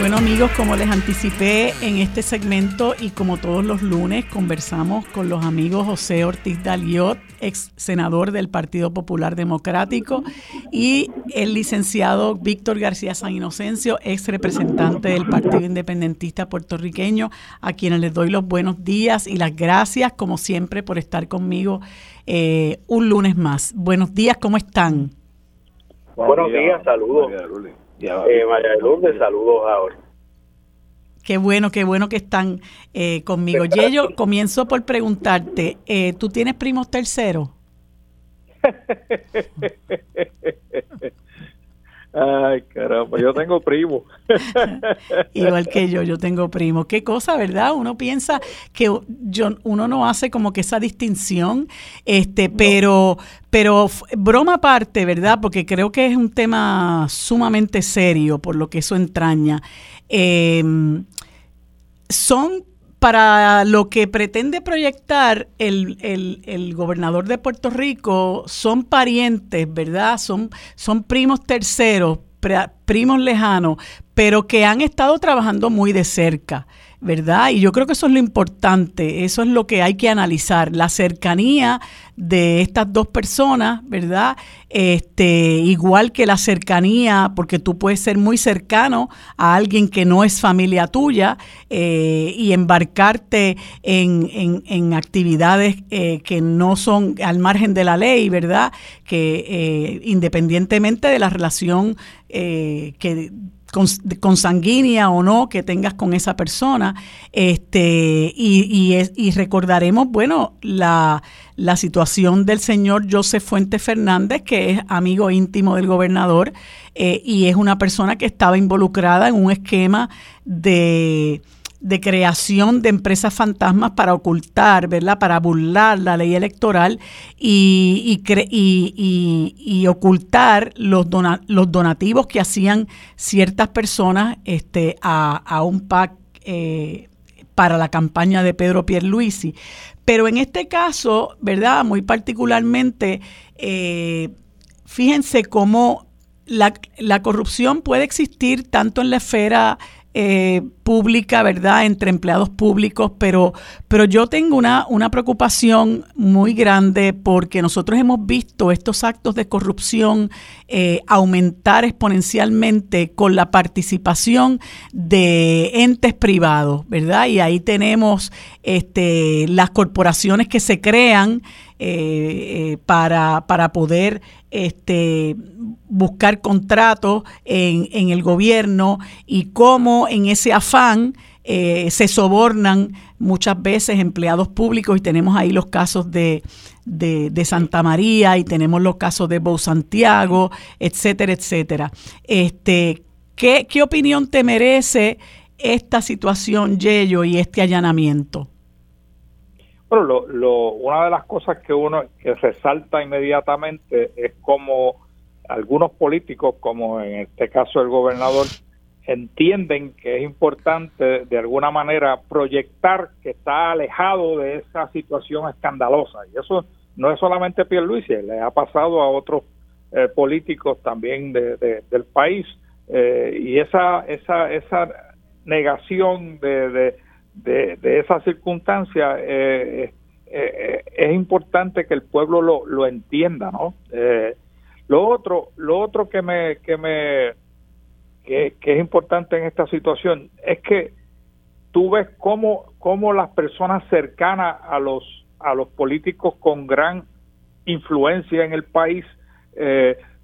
Bueno amigos, como les anticipé en este segmento y como todos los lunes, conversamos con los amigos José Ortiz Daliot, ex senador del Partido Popular Democrático, y el licenciado Víctor García San Inocencio, ex representante del Partido Independentista puertorriqueño, a quienes les doy los buenos días y las gracias, como siempre, por estar conmigo eh, un lunes más. Buenos días, ¿cómo están? Buenos días, saludos. Eh, María Lourdes, saludos ahora. Qué bueno, qué bueno que están eh, conmigo. Yello, comienzo por preguntarte, eh, ¿tú tienes primos terceros? Ay, caramba, yo tengo primo. Igual que yo, yo tengo primo. Qué cosa, ¿verdad? Uno piensa que yo, uno no hace como que esa distinción, este, pero, pero broma aparte, ¿verdad? Porque creo que es un tema sumamente serio por lo que eso entraña. Em, son para lo que pretende proyectar el, el, gobernador de Puerto Rico, son parientes, ¿verdad? Son, son primos terceros, primos lejanos, pero que han estado trabajando muy de cerca. ¿Verdad? Y yo creo que eso es lo importante, eso es lo que hay que analizar, la cercanía de estas dos personas, ¿verdad? Este, igual que la cercanía, porque tú puedes ser muy cercano a alguien que no es familia tuya eh, y embarcarte en, en, actividades eh, que no son al margen de la ley, ¿verdad? Que eh, independientemente de la relación que consanguínea o no que tengas con esa persona. Este, y, y, recordaremos, bueno, la, la, situación del señor Joseph Fuentes Fernández, que es amigo íntimo del gobernador eh, y es una persona que estaba involucrada en un esquema de de creación de empresas fantasmas para ocultar, ¿verdad? Para burlar la ley electoral y, y, ocultar los, los donativos que hacían ciertas personas este, a, un PAC eh, para la campaña de Pedro Pierluisi. Pero en este caso, ¿verdad? Muy particularmente, eh, fíjense cómo la, la corrupción puede existir tanto en la esfera eh, pública, ¿verdad?, entre empleados públicos, pero, pero yo tengo una, una preocupación muy grande porque nosotros hemos visto estos actos de corrupción eh, aumentar exponencialmente con la participación de entes privados, ¿verdad? Y ahí tenemos este, las corporaciones que se crean eh, para, para poder este, buscar contratos en, en, el gobierno y cómo en ese afán eh, se sobornan muchas veces empleados públicos y tenemos ahí los casos de, de, Santa María y tenemos los casos de Bo Santiago, etcétera, etcétera. Este, ¿qué, ¿Qué opinión te merece esta situación, Yello, y este allanamiento? Bueno, lo, lo, una de las cosas que uno que resalta inmediatamente es como algunos políticos, como en este caso el gobernador, entienden que es importante de alguna manera proyectar que está alejado de esa situación escandalosa. Y eso no es solamente Pierluisi, le ha pasado a otros eh, políticos también de, del país. Eh, y esa, esa, esa negación de de, de esa circunstancia, eh, eh, eh, es importante que el pueblo lo, lo entienda, ¿no? lo otro, lo otro que me, que me, que, es importante en esta situación es que tú ves cómo, cómo las personas cercanas a los, a los políticos con gran influencia en el país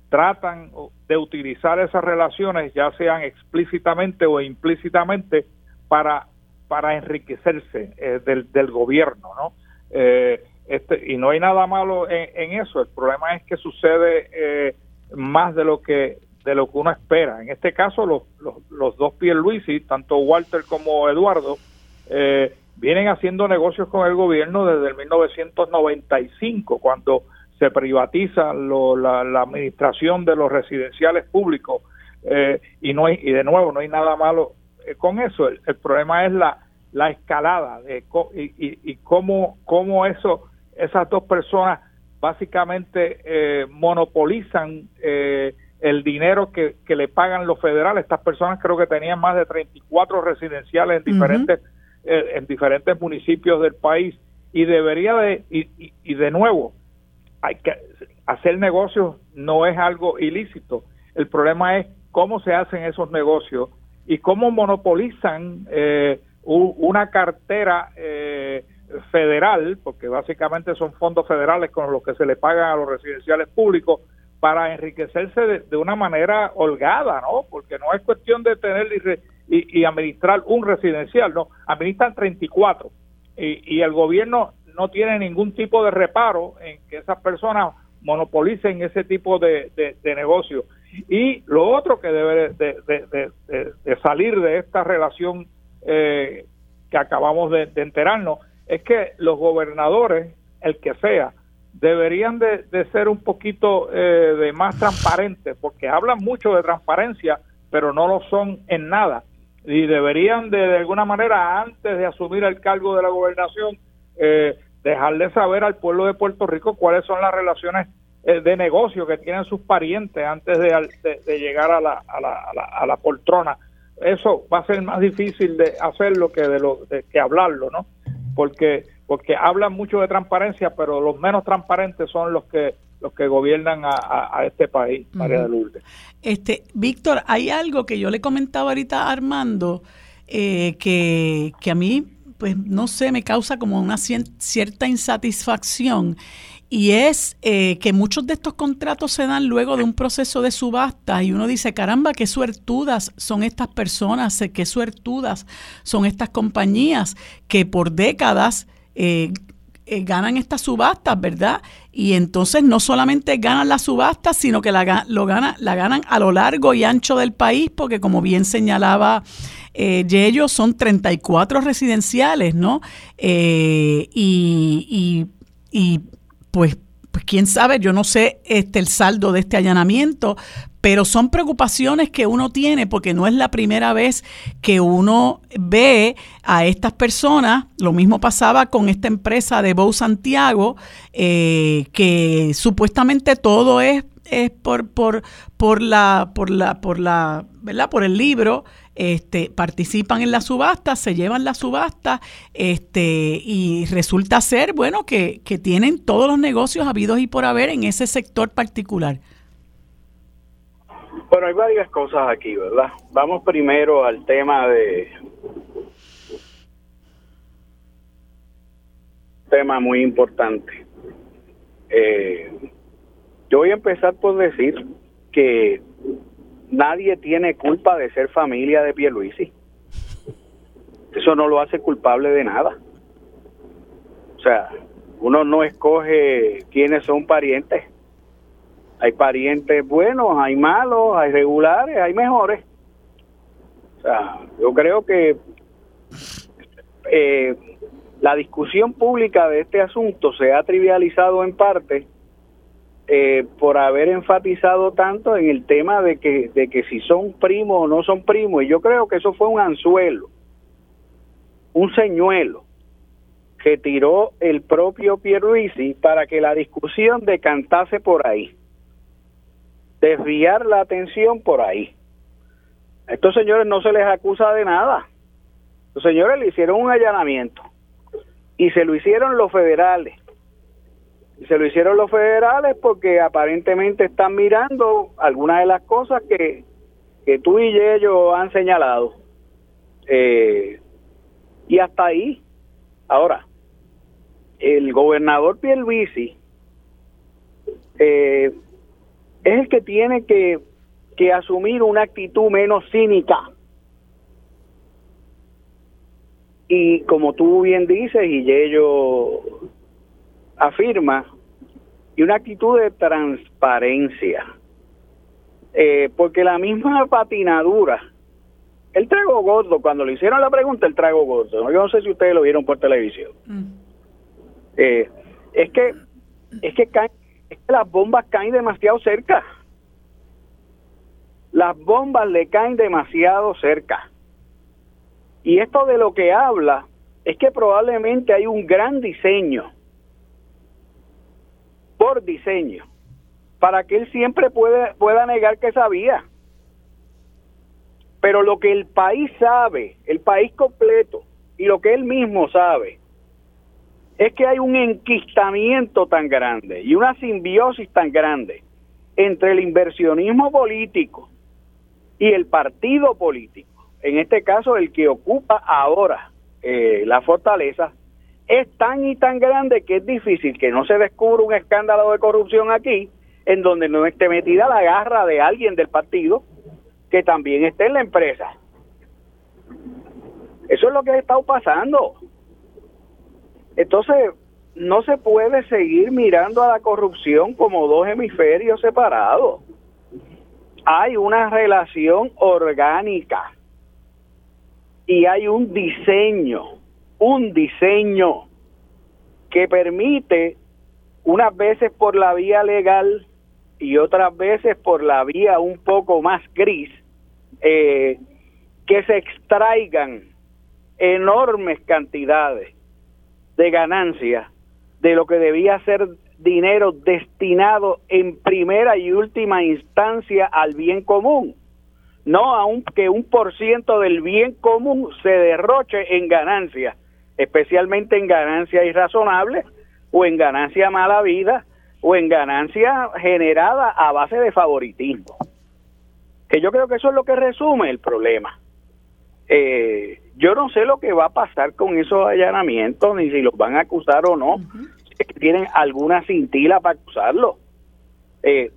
tratan de utilizar esas relaciones, ya sean explícitamente o implícitamente, para para enriquecerse eh, del, del, gobierno, ¿no? Eh, este, y no hay nada malo en, eso. El problema es que sucede eh, más de lo que de lo que uno espera. En este caso, los, los, los dos Pierluisi, tanto Walter como Eduardo, vienen haciendo negocios con el gobierno desde el 1995, cuando se privatiza la, la, administración de los residenciales públicos. y no hay, y de nuevo, no hay nada malo eh, con eso. El, problema es la, la escalada de, y, y, cómo, cómo eso, esas dos personas básicamente eh, monopolizan eh, el dinero que, que, le pagan los federales. Estas personas creo que tenían más de 34 residenciales en diferentes, en diferentes municipios del país y debería de, y, y de nuevo, hay que hacer negocios no es algo ilícito. El problema es cómo se hacen esos negocios y cómo monopolizan eh, una cartera eh, federal, porque básicamente son fondos federales con los que se le pagan a los residenciales públicos, para enriquecerse de, una manera holgada, ¿no? Porque no es cuestión de tener y, administrar un residencial, no, administran 34 y, y el gobierno no tiene ningún tipo de reparo en que esas personas monopolicen ese tipo de negocio. Y lo otro que debe de, salir de esta relación eh, que acabamos de, enterarnos es que los gobernadores, el que sea, deberían de, ser un poquito eh, de más transparentes, porque hablan mucho de transparencia, pero no lo son en nada. y deberían de, de alguna manera antes de asumir el cargo de la gobernación eh, dejarle saber al pueblo de Puerto Rico cuáles son las relaciones de negocio que tienen sus parientes antes de, de, llegar a la, a, la, a, la, poltrona. Eso va a ser más difícil de hacerlo que de lo que hablarlo, ¿no? Porque porque hablan mucho de transparencia, pero los menos transparentes son los que los que gobiernan a, este país, María de Lourdes. Este, Víctor, hay algo que yo le comentaba ahorita a Armando eh, que, que a mí, pues no sé, me causa como una cierta insatisfacción y es eh, que muchos de estos contratos se dan luego de un proceso de subasta y uno dice, caramba, qué suertudas son estas personas, qué suertudas son estas compañías que por décadas eh, eh, ganan estas subastas, ¿verdad? Y entonces no solamente ganan las subastas, sino que la, lo la ganan a lo largo y ancho del país, porque como bien señalaba eh, Yello, son 34 residenciales, ¿no? Eh, y, y pues pues quién sabe, yo no sé este, el saldo de este allanamiento, pero son preocupaciones que uno tiene porque no es la primera vez que uno ve a estas personas. Lo mismo pasaba con esta empresa de Bow Santiago, eh, que supuestamente todo es, es por, por, por la, por la, por la, ¿verdad? Por el libro este, participan en la subasta, se llevan la subasta este, y resulta ser, bueno, que, tienen todos los negocios habidos y por haber en ese sector particular. Bueno, hay varias cosas aquí, ¿verdad? Vamos primero al tema de... Tema muy importante. Eh, yo voy a empezar por decir que nadie tiene culpa de ser familia de Pierluisi. Eso no lo hace culpable de nada. O sea, uno no escoge quiénes son parientes. Hay parientes buenos, hay malos, hay regulares, hay mejores. O sea, yo creo que eh, la discusión pública de este asunto se ha trivializado en parte eh, por haber enfatizado tanto en el tema de que, de que si son primos o no son primos. Y yo creo que eso fue un anzuelo, un señuelo que tiró el propio Pierluisi para que la discusión decantase por ahí, desviar la atención por ahí. A estos señores no se les acusa de nada. Los señores le hicieron un allanamiento y se lo hicieron los federales se lo hicieron los federales porque aparentemente están mirando algunas de las cosas que, que tú y ellos han señalado. Eh, y hasta ahí. Ahora, el gobernador Pierluisi eh, es el que tiene que, que asumir una actitud menos cínica. Y como tú bien dices, y ellos afirma y una actitud de transparencia. Eh, porque la misma patinadura, el trago gordo, cuando le hicieron la pregunta, el trago gordo, yo no sé si ustedes lo vieron por televisión, mm. eh, es que es que, caen, es que las bombas caen demasiado cerca. Las bombas le caen demasiado cerca. Y esto de lo que habla es que probablemente hay un gran diseño diseño, para que él siempre pueda, pueda negar que sabía. Pero lo que el país sabe, el país completo, y lo que él mismo sabe, es que hay un enquistamiento tan grande y una simbiosis tan grande entre el inversionismo político y el partido político, en este caso el que ocupa ahora eh, la fortaleza, es tan y tan grande que es difícil que no se descubra un escándalo de corrupción aquí en donde no esté metida la garra de alguien del partido que también esté en la empresa. Eso es lo que ha estado pasando. Entonces, no se puede seguir mirando a la corrupción como dos hemisferios separados. Hay una relación orgánica y hay un diseño un diseño que permite unas veces por la vía legal y otras veces por la vía un poco más gris, eh, que se extraigan enormes cantidades de ganancias de lo que debía ser dinero destinado en primera y última instancia al bien común, no aunque un por ciento del bien común se derroche en ganancias, especialmente en ganancias irrazonables o en ganancia mala vida o en ganancia generada a base de favoritismo. Que yo creo que eso es lo que resume el problema. Eh, yo no sé lo que va a pasar con esos allanamientos, ni si los van a acusar o no, si tienen alguna cintila para acusarlo. Eh,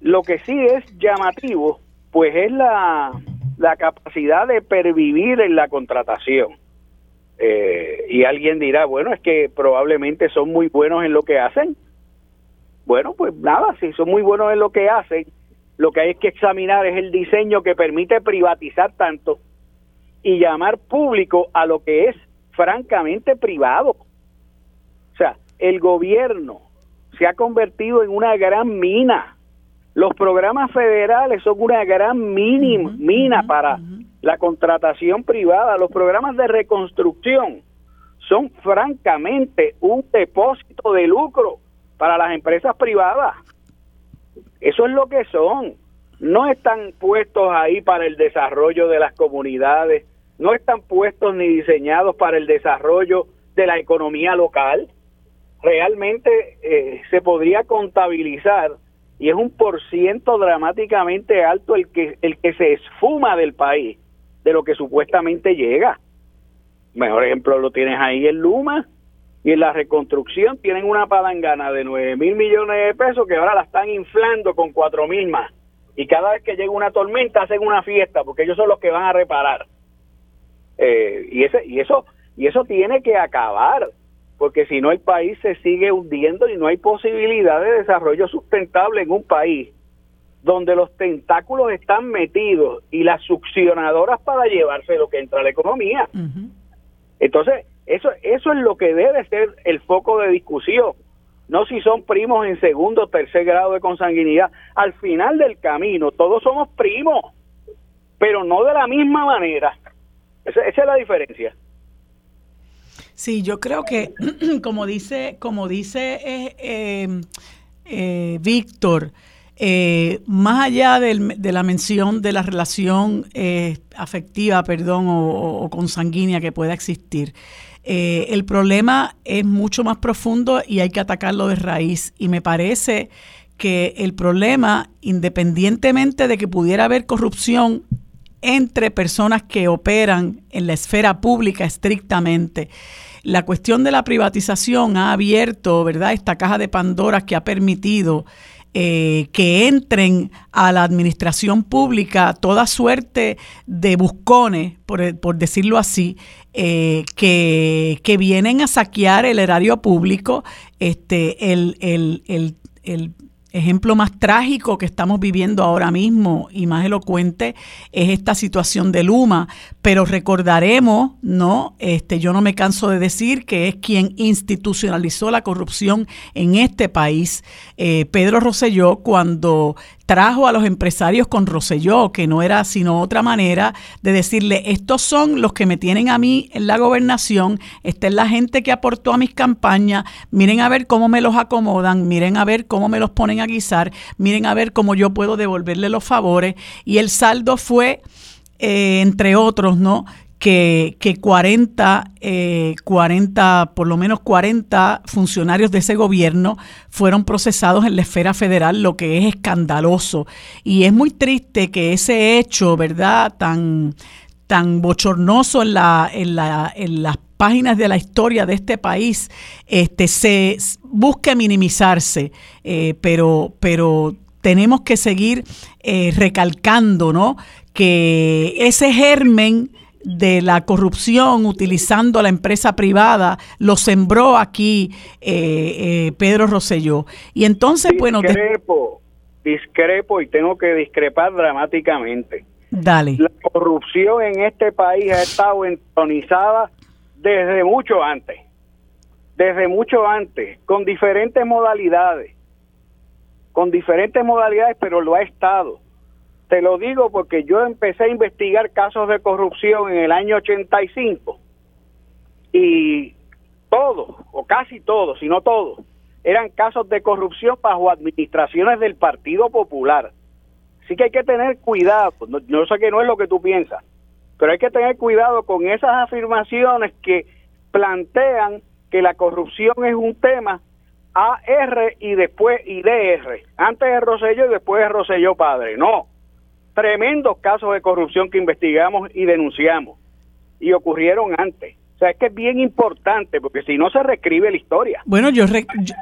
lo que sí es llamativo, pues es la, la capacidad de pervivir en la contratación. Eh, y alguien dirá, bueno, es que probablemente son muy buenos en lo que hacen. Bueno, pues nada, si son muy buenos en lo que hacen, lo que hay que examinar es el diseño que permite privatizar tanto y llamar público a lo que es francamente privado. O sea, el gobierno se ha convertido en una gran mina. Los programas federales son una gran mínima, mina para la contratación privada. Los programas de reconstrucción son francamente un depósito de lucro para las empresas privadas. Eso es lo que son. No están puestos ahí para el desarrollo de las comunidades, no están puestos ni diseñados para el desarrollo de la economía local. Realmente eh, se podría contabilizar y es un por ciento dramáticamente alto el que el que se esfuma del país de lo que supuestamente llega. Mejor ejemplo lo tienes ahí en Luma y en la reconstrucción tienen una palangana de 9 mil millones de pesos que ahora la están inflando con 4 mil más. Y cada vez que llega una tormenta hacen una fiesta porque ellos son los que van a reparar. Eh, y, ese, y, eso, y eso tiene que acabar, porque si no el país se sigue hundiendo y no hay posibilidad de desarrollo sustentable en un país donde los tentáculos están metidos y las succionadoras para llevarse lo que entra a la economía. Entonces, eso, eso es lo que debe ser el foco de discusión, no si son primos en segundo o tercer grado de consanguinidad. Al final del camino, todos somos primos, pero no de la misma manera. Esa, es la diferencia. Sí, yo creo que, como dice, como dice eh, eh, eh, Víctor, más allá de la mención de la relación afectiva, perdón, o, consanguínea que pueda existir, el problema es mucho más profundo y hay que atacarlo de raíz. Y me parece que el problema, independientemente de que pudiera haber corrupción entre personas que operan en la esfera pública estrictamente. La cuestión de la privatización ha abierto, ¿verdad?, esta caja de Pandora que ha permitido eh, que entren a la administración pública toda suerte de buscones, por, decirlo así, eh, que, que, vienen a saquear el erario público, este, el, el, el ejemplo más trágico que estamos viviendo ahora mismo y más elocuente es esta situación de Luma, pero recordaremos, ¿no? Este, yo no me canso de decir que es quien institucionalizó la corrupción en este país, eh, Pedro Rosselló, cuando trajo a los empresarios con Roselló, que no era sino otra manera de decirle, estos son los que me tienen a mí en la gobernación, esta es la gente que aportó a mis campañas, miren a ver cómo me los acomodan, miren a ver cómo me los ponen a guisar, miren a ver cómo yo puedo devolverle los favores. Y el saldo fue, eh, entre otros, ¿no? Que, que 40, 40, eh, por lo menos 40 funcionarios de ese gobierno fueron procesados en la esfera federal, lo que es escandaloso. Y es muy triste que ese hecho, ¿verdad?, tan, tan bochornoso en, la, en, la, en las páginas de la historia de este país, este, se busque minimizarse, eh, pero, pero tenemos que seguir eh, recalcando, ¿no?, que ese germen de la corrupción utilizando la empresa privada lo sembró aquí eh, eh, Pedro Rosselló. Y entonces, bueno... Discrepo, discrepo y tengo que discrepar dramáticamente. Dale. La corrupción en este país ha estado entronizada desde mucho antes, desde mucho antes, con diferentes modalidades, con diferentes modalidades, pero lo ha estado. Te lo digo porque yo empecé a investigar casos de corrupción en el año 85 y todos, o casi todos, si no todos, eran casos de corrupción bajo administraciones del Partido Popular. Así que hay que tener cuidado. yo sé que no es lo que tú piensas, pero hay que tener cuidado con esas afirmaciones que plantean que la corrupción es un tema AR y después IDR. Antes es Rosselló y después es Rosselló padre. No. Tremendos casos de corrupción que investigamos y denunciamos. Y ocurrieron antes. O sea, es que es bien importante porque si no se reescribe la historia. Bueno, yo,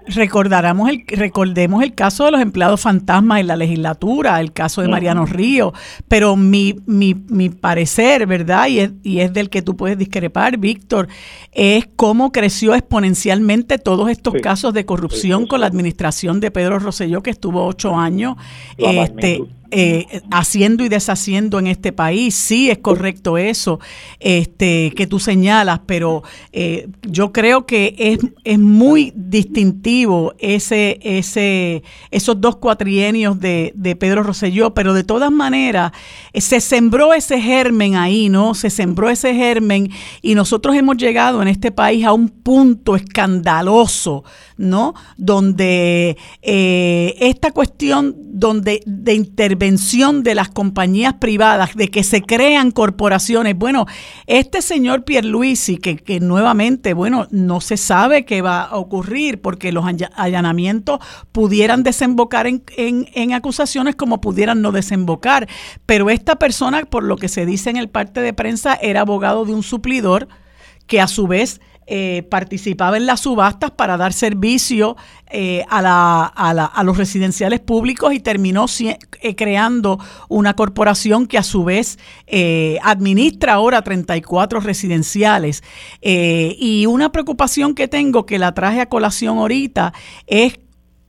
recordaremos el, recordemos el caso de los empleados fantasmas en la legislatura, el caso de Mariano Río, pero mi, mi, mi parecer, ¿verdad? Y es, y es del que tú puedes discrepar, Víctor, es cómo creció exponencialmente todos estos casos de corrupción con la administración de Pedro Rosselló, que estuvo ocho años. este eh, haciendo y deshaciendo en este país. Sí, es correcto eso este, que tú señalas, pero eh, yo creo que es, es muy distintivo ese, ese, esos dos cuatrienios de, de Pedro Rosselló, pero de todas maneras eh, se sembró ese germen ahí, ¿no? Se sembró ese germen y nosotros hemos llegado en este país a un punto escandaloso, ¿no? Donde esta cuestión donde de intervención de las compañías privadas, de que se crean corporaciones. Bueno, este señor Pierluisi, que, que nuevamente, bueno, no se sabe qué va a ocurrir porque los allanamientos pudieran desembocar en, en, acusaciones como pudieran no desembocar. Pero esta persona, por lo que se dice en el parte de prensa, era abogado de un suplidor que a su vez eh, participaba en las subastas para dar servicio eh, a, la, a, la, a, los residenciales públicos y terminó eh, creando una corporación que a su vez administra ahora 34 residenciales. y una preocupación que tengo, que la traje a colación ahorita, es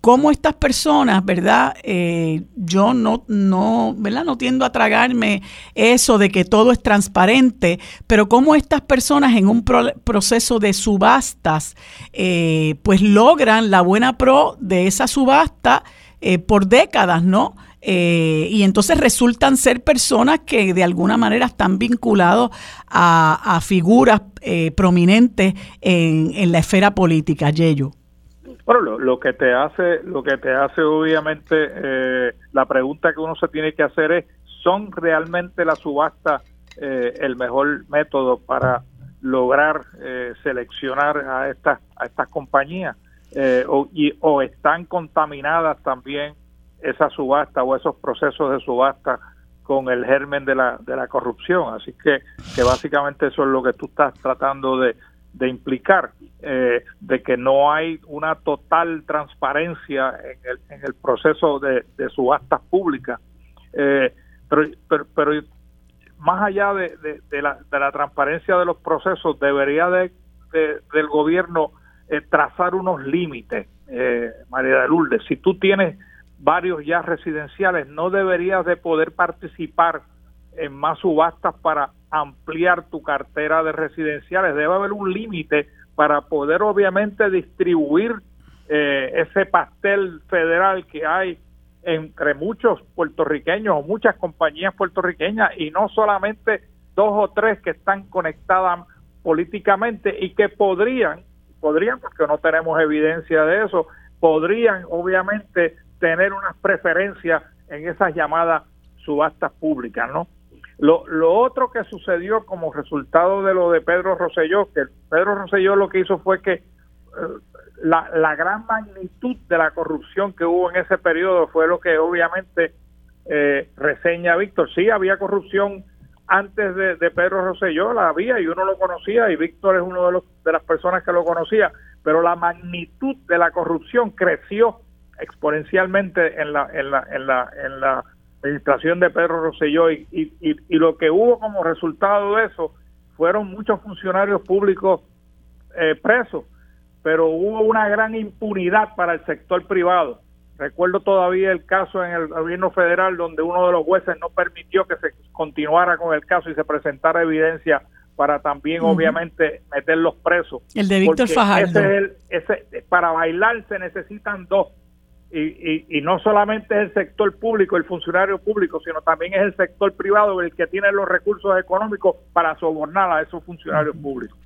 cómo estas personas, ¿verdad? Eh, yo no, no, ¿verdad? No tiendo a tragarme eso de que todo es transparente, pero cómo estas personas en un proceso de subastas, eh, pues logran la buena pro de esa subasta eh, por décadas, ¿no? y entonces resultan ser personas que de alguna manera están vinculados a, figuras prominentes en, en la esfera política, Yello. Bueno, lo, que te hace, lo que te hace obviamente, eh, la pregunta que uno se tiene que hacer es, ¿son realmente las subastas eh, el mejor método para lograr eh, seleccionar a estas a estas compañías o, o están contaminadas también esas subastas o esos procesos de subasta con el germen de la, de la corrupción. Así que, que básicamente eso es lo que tú estás tratando de, de implicar eh, de que no hay una total transparencia en el, en el proceso de, subastas públicas. Eh, pero, pero, más allá de, de, la, de la transparencia de los procesos, debería de, del gobierno eh, trazar unos límites, María de Lourdes. Si tú tienes varios ya residenciales, no deberías de poder participar en más subastas para ampliar tu cartera de residenciales. Debe haber un límite para poder obviamente distribuir eh, ese pastel federal que hay entre muchos puertorriqueños o muchas compañías puertorriqueñas y no solamente dos o tres que están conectadas políticamente y que podrían, podrían porque no tenemos evidencia de eso, podrían obviamente tener unas preferencias en esas llamadas subastas públicas, ¿no? Lo, lo otro que sucedió como resultado de lo de Pedro Rosselló, que Pedro Rosselló lo que hizo fue que eh, la, la, gran magnitud de la corrupción que hubo en ese periodo fue lo que obviamente eh, reseña Víctor. Sí, había corrupción antes de, de, Pedro Rosselló, la había y uno lo conocía y Víctor es uno de, los, de las personas que lo conocía, pero la magnitud de la corrupción creció exponencialmente en la, en la, en la, en la administración de Pedro Rosselló y, y, y, lo que hubo como resultado de eso fueron muchos funcionarios públicos eh, presos, pero hubo una gran impunidad para el sector privado. Recuerdo todavía el caso en el gobierno federal donde uno de los jueces no permitió que se continuara con el caso y se presentara evidencia para también obviamente meterlos presos. El de Víctor Fajardo. ese, para bailar se necesitan dos y, y, no solamente es el sector público, el funcionario público, sino también es el sector privado el que tiene los recursos económicos para sobornar a esos funcionarios públicos.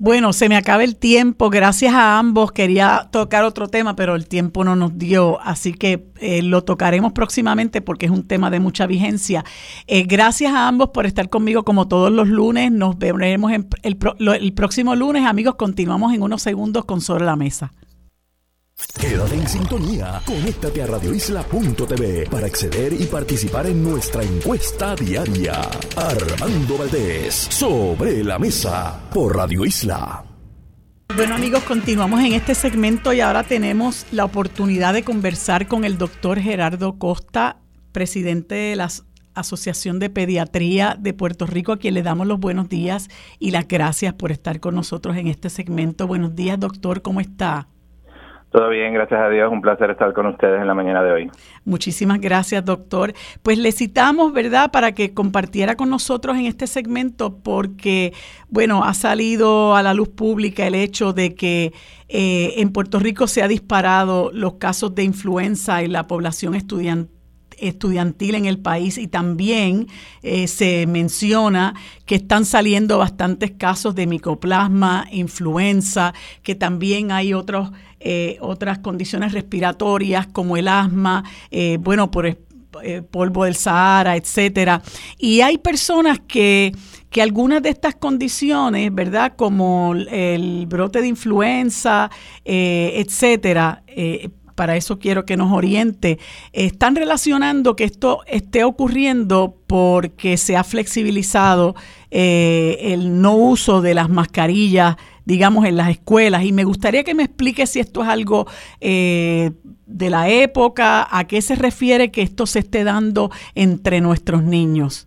Bueno, se me acaba el tiempo. Gracias a ambos. Quería tocar otro tema, pero el tiempo no nos dio. Así que eh, lo tocaremos próximamente porque es un tema de mucha vigencia. Eh, gracias a ambos por estar conmigo como todos los lunes. Nos veremos el, el próximo lunes. Amigos, continuamos en unos segundos con Sobre la Mesa. Quédate en sintonía. Conéctate a radioisla.tv para acceder y participar en nuestra encuesta diaria. Armando Valdés, sobre la mesa, por Radio Isla. Bueno amigos, continuamos en este segmento y ahora tenemos la oportunidad de conversar con el doctor Gerardo Costa, presidente de la Asociación de Pediatría de Puerto Rico, a quien le damos los buenos días y las gracias por estar con nosotros en este segmento. Buenos días, doctor, ¿cómo está? Todo bien, gracias a Dios. Un placer estar con ustedes en la mañana de hoy. Muchísimas gracias, doctor. Pues le citamos, ¿verdad?, para que compartiera con nosotros en este segmento porque, bueno, ha salido a la luz pública el hecho de que eh, en Puerto Rico se ha disparado los casos de influenza en la población estudiantil estudiantil en el país y también eh, se menciona que están saliendo bastantes casos de micoplasma, influenza, que también hay otros, eh, otras condiciones respiratorias como el asma, eh, bueno, por polvo del Sahara, etcétera. Y hay personas que, que algunas de estas condiciones, ¿verdad? Como el brote de influenza, etcétera, para eso quiero que nos oriente, están relacionando que esto esté ocurriendo porque se ha flexibilizado eh, el no uso de las mascarillas, digamos, en las escuelas. Y me gustaría que me explique si esto es algo eh, de la época, a qué se refiere que esto se esté dando entre nuestros niños.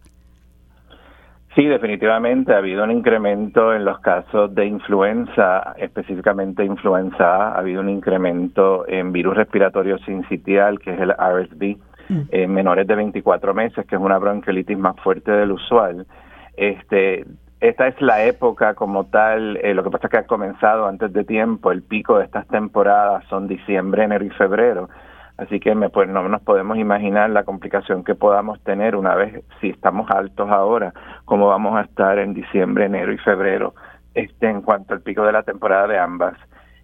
Sí, definitivamente ha habido un incremento en los casos de influenza, específicamente influenza A, ha habido un incremento en virus respiratorio sincitial, que es el RSV, mm. en menores de 24 meses, que es una bronquiolitis más fuerte del usual. Este, esta es la época como tal, eh, lo que pasa es que ha comenzado antes de tiempo, el pico de estas temporadas son diciembre, enero y febrero Así que me, pues no nos podemos imaginar la complicación que podamos tener una vez, si estamos altos ahora, cómo vamos a estar en diciembre, enero y febrero este, en cuanto al pico de la temporada de ambas.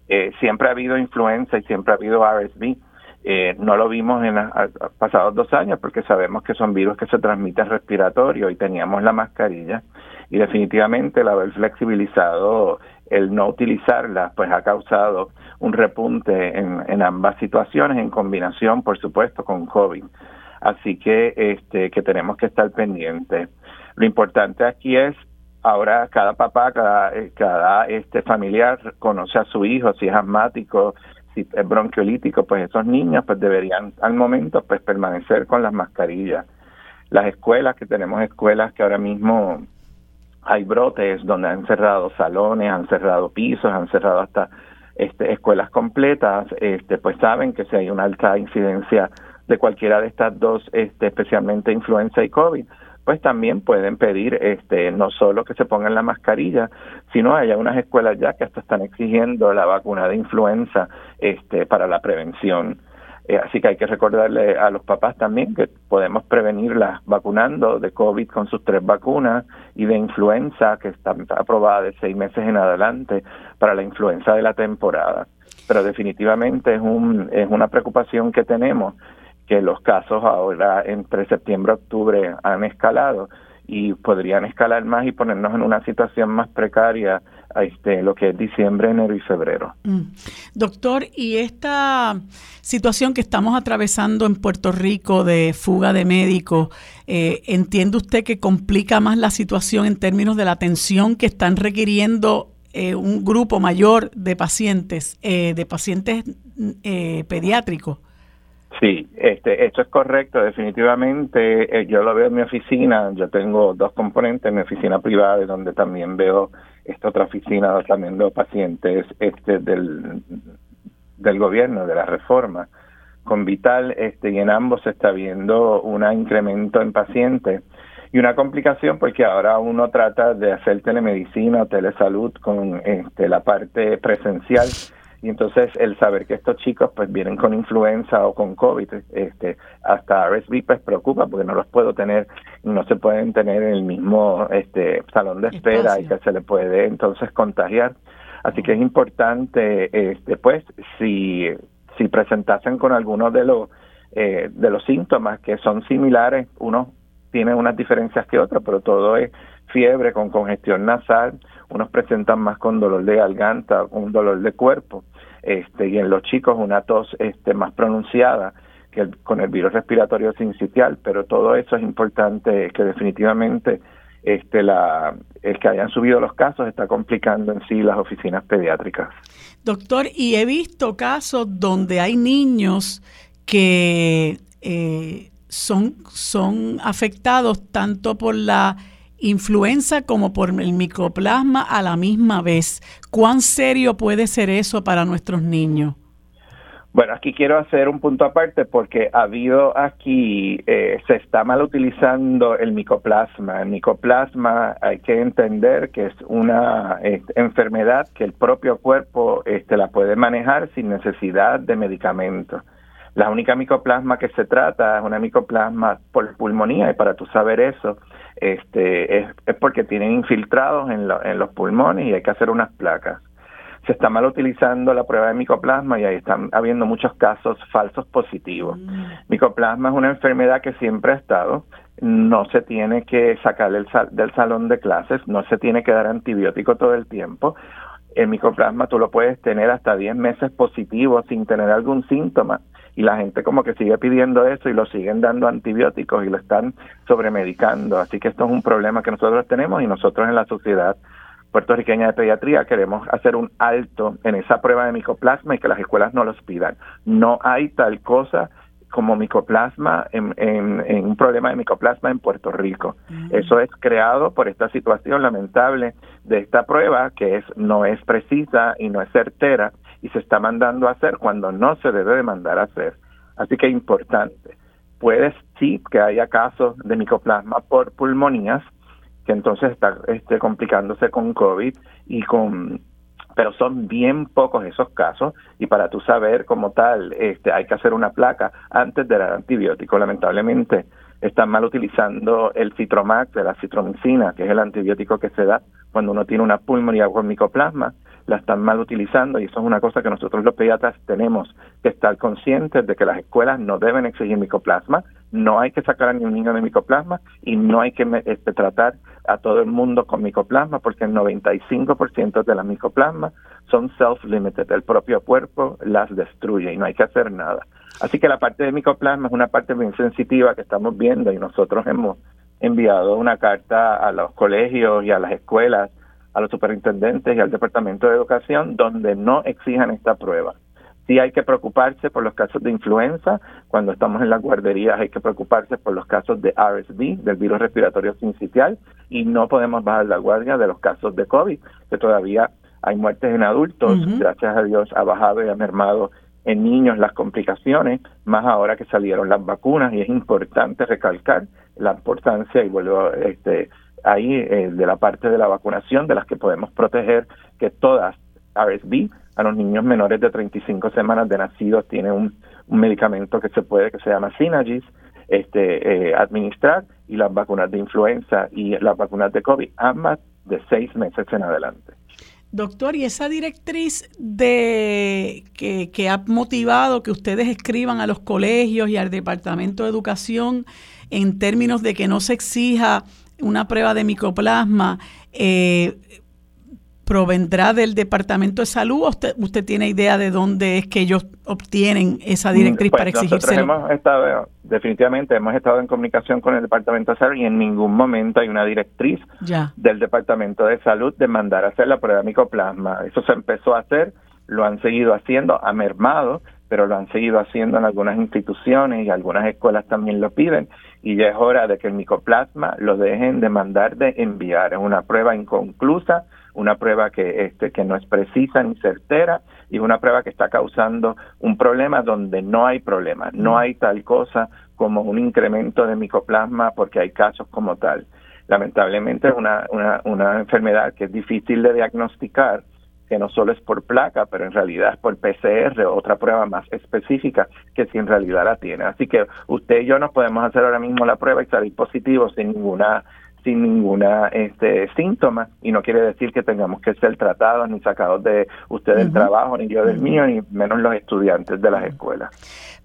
Eh, siempre ha habido influenza y siempre ha habido RSV. Eh, no lo vimos en los pasados dos años porque sabemos que son virus que se transmiten respiratorio y teníamos la mascarilla y definitivamente el haber flexibilizado el no utilizarla pues ha causado un repunte en, en ambas situaciones en combinación por supuesto con COVID. Así que este que tenemos que estar pendientes. Lo importante aquí es ahora cada papá cada eh, cada este familiar conoce a su hijo si es asmático si es bronquiolítico pues esos niños pues deberían al momento pues permanecer con las mascarillas. Las escuelas que tenemos escuelas que ahora mismo hay brotes donde han cerrado salones, han cerrado pisos, han cerrado hasta este, escuelas completas, este, pues saben que si hay una alta incidencia de cualquiera de estas dos, este, especialmente influenza y COVID, pues también pueden pedir este, no solo que se pongan la mascarilla, sino hay unas escuelas ya que hasta están exigiendo la vacuna de influenza este, para la prevención. Eh, así que hay que recordarle a los papás también que podemos prevenirlas vacunando de COVID con sus tres vacunas y de influenza que está aprobada de seis meses en adelante para la influenza de la temporada. Pero definitivamente es, un, es una preocupación que tenemos que los casos ahora entre septiembre y octubre han escalado y podrían escalar más y ponernos en una situación más precaria este, lo que es diciembre, enero y febrero. Mm. Doctor, ¿y esta situación que estamos atravesando en Puerto Rico de fuga de médicos, eh, entiende usted que complica más la situación en términos de la atención que están requiriendo eh, un grupo mayor de pacientes, eh, de pacientes pediátricos? Sí, este, esto es correcto, definitivamente. Eh, yo lo veo en mi oficina, yo tengo dos componentes, en mi oficina privada, donde también veo esta otra oficina, también veo pacientes este, del, del gobierno, de la reforma, con Vital, este, y en ambos se está viendo un incremento en pacientes y una complicación porque ahora uno trata de hacer telemedicina o telesalud con este, la parte presencial y entonces el saber que estos chicos pues vienen con influenza o con COVID, este, hasta RSV pues preocupa porque no los puedo tener, no se pueden tener en el mismo este salón de espera y que se le puede entonces contagiar. Así que es importante, este, pues, si, si presentasen con algunos de los eh, de los síntomas que son similares, unos tienen unas diferencias que otros, pero todo es fiebre con congestión nasal, unos presentan más con dolor de garganta, con dolor de cuerpo, este, y en los chicos una tos este, más pronunciada que con el virus respiratorio sincitial, pero todo eso es importante, que definitivamente este, la, el que hayan subido los casos está complicando en sí las oficinas pediátricas. Doctor, y he visto casos donde hay niños que eh, son, son afectados tanto por la influenza como por el micoplasma a la misma vez. ¿Cuán serio puede ser eso para nuestros niños? Bueno, aquí quiero hacer un punto aparte porque ha habido aquí, eh, se está mal utilizando el micoplasma. El micoplasma hay que entender que es una este, enfermedad que el propio cuerpo este, la puede manejar sin necesidad de medicamentos. La única micoplasma que se trata es una micoplasma por pulmonía y para tú saber eso, este, es, porque tienen infiltrados en, en los pulmones y hay que hacer unas placas. Se está mal utilizando la prueba de micoplasma y ahí están habiendo muchos casos falsos positivos. Mm. Micoplasma es una enfermedad que siempre ha estado, no se tiene que sacar del, del salón de clases, no se tiene que dar antibiótico todo el tiempo. El micoplasma tú lo puedes tener hasta 10 meses positivo sin tener algún síntoma y la gente como que sigue pidiendo eso y lo siguen dando antibióticos y lo están sobremedicando. Así que esto es un problema que nosotros tenemos y nosotros en la sociedad puertorriqueña de pediatría queremos hacer un alto en esa prueba de micoplasma y que las escuelas no los pidan. No hay tal cosa como micoplasma en, en, un problema de micoplasma en Puerto Rico. Mm. Eso es creado por esta situación lamentable de esta prueba que es no es precisa y no es certera y se está mandando a hacer cuando no se debe de mandar a hacer. Así que importante. Puede sí que haya casos de micoplasma por pulmonías, que entonces está este, complicándose con COVID y con pero son bien pocos esos casos y para tú saber como tal este hay que hacer una placa antes de dar antibiótico lamentablemente están mal utilizando el citromax de la citromicina que es el antibiótico que se da cuando uno tiene una pulmonía con micoplasma la están mal utilizando y eso es una cosa que nosotros los pediatras tenemos que estar conscientes de que las escuelas no deben exigir micoplasma, no hay que sacar a ningún niño de micoplasma y no hay que este, tratar a todo el mundo con micoplasma porque el 95% de las micoplasmas son self-limited, el propio cuerpo las destruye y no hay que hacer nada. Así que la parte de micoplasma es una parte bien sensitiva que estamos viendo y nosotros hemos enviado una carta a los colegios y a las escuelas a los superintendentes y al Departamento de Educación donde no exijan esta prueba. Sí hay que preocuparse por los casos de influenza, cuando estamos en las guarderías hay que preocuparse por los casos de RSV, del virus respiratorio sincitial, y no podemos bajar la guardia de los casos de COVID, que todavía hay muertes en adultos, gracias a Dios ha bajado y ha mermado en niños las complicaciones, más ahora que salieron las vacunas, y es importante recalcar la importancia, y vuelvo este, ahí eh, de la parte de la vacunación, de las que podemos proteger, que todas RSV a los niños menores de 35 semanas de nacidos tiene un, medicamento que se puede, que se llama Synagis, este, eh, administrar, y las vacunas de influenza y las vacunas de COVID, ambas de seis meses en adelante. Doctor, y esa directriz de que, que, ha motivado que ustedes escriban a los colegios y al Departamento de Educación en términos de que no se exija una prueba de micoplasma eh, provendrá del Departamento de Salud o usted, usted tiene idea de dónde es que ellos obtienen esa directriz pues para exigirse? Hemos estado, definitivamente hemos estado en comunicación con el Departamento de Salud y en ningún momento hay una directriz del Departamento de Salud de mandar a hacer la prueba de micoplasma. Eso se empezó a hacer, lo han seguido haciendo, ha mermado, pero lo han seguido haciendo en algunas instituciones y algunas escuelas también lo piden y ya es hora de que el micoplasma lo dejen de mandar de enviar. Es una prueba inconclusa, una prueba que, este, que no es precisa ni certera y es una prueba que está causando un problema donde no hay problema. No hay tal cosa como un incremento de micoplasma porque hay casos como tal. Lamentablemente es una, una, una enfermedad que es difícil de diagnosticar que no solo es por placa, pero en realidad es por PCR, otra prueba más específica que si en realidad la tiene. Así que usted y yo nos podemos hacer ahora mismo la prueba y salir positivos sin ninguna sin ninguna este síntoma y no quiere decir que tengamos que ser tratados ni sacados de usted del trabajo ni yo del mío ni menos los estudiantes de las escuelas.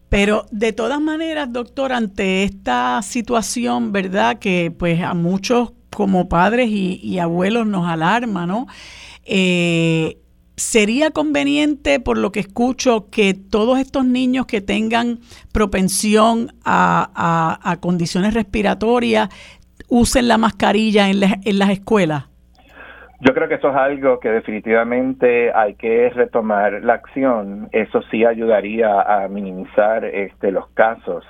Pero de todas maneras, doctor, ante esta situación, ¿verdad? Que pues a muchos como padres y, abuelos nos alarma, ¿no? Eh, ¿Sería conveniente, por lo que escucho, que todos estos niños que tengan propensión a, condiciones respiratorias usen la mascarilla en, en las escuelas? Yo creo que eso es algo que definitivamente hay que retomar la acción. Eso sí ayudaría a minimizar este, los casos.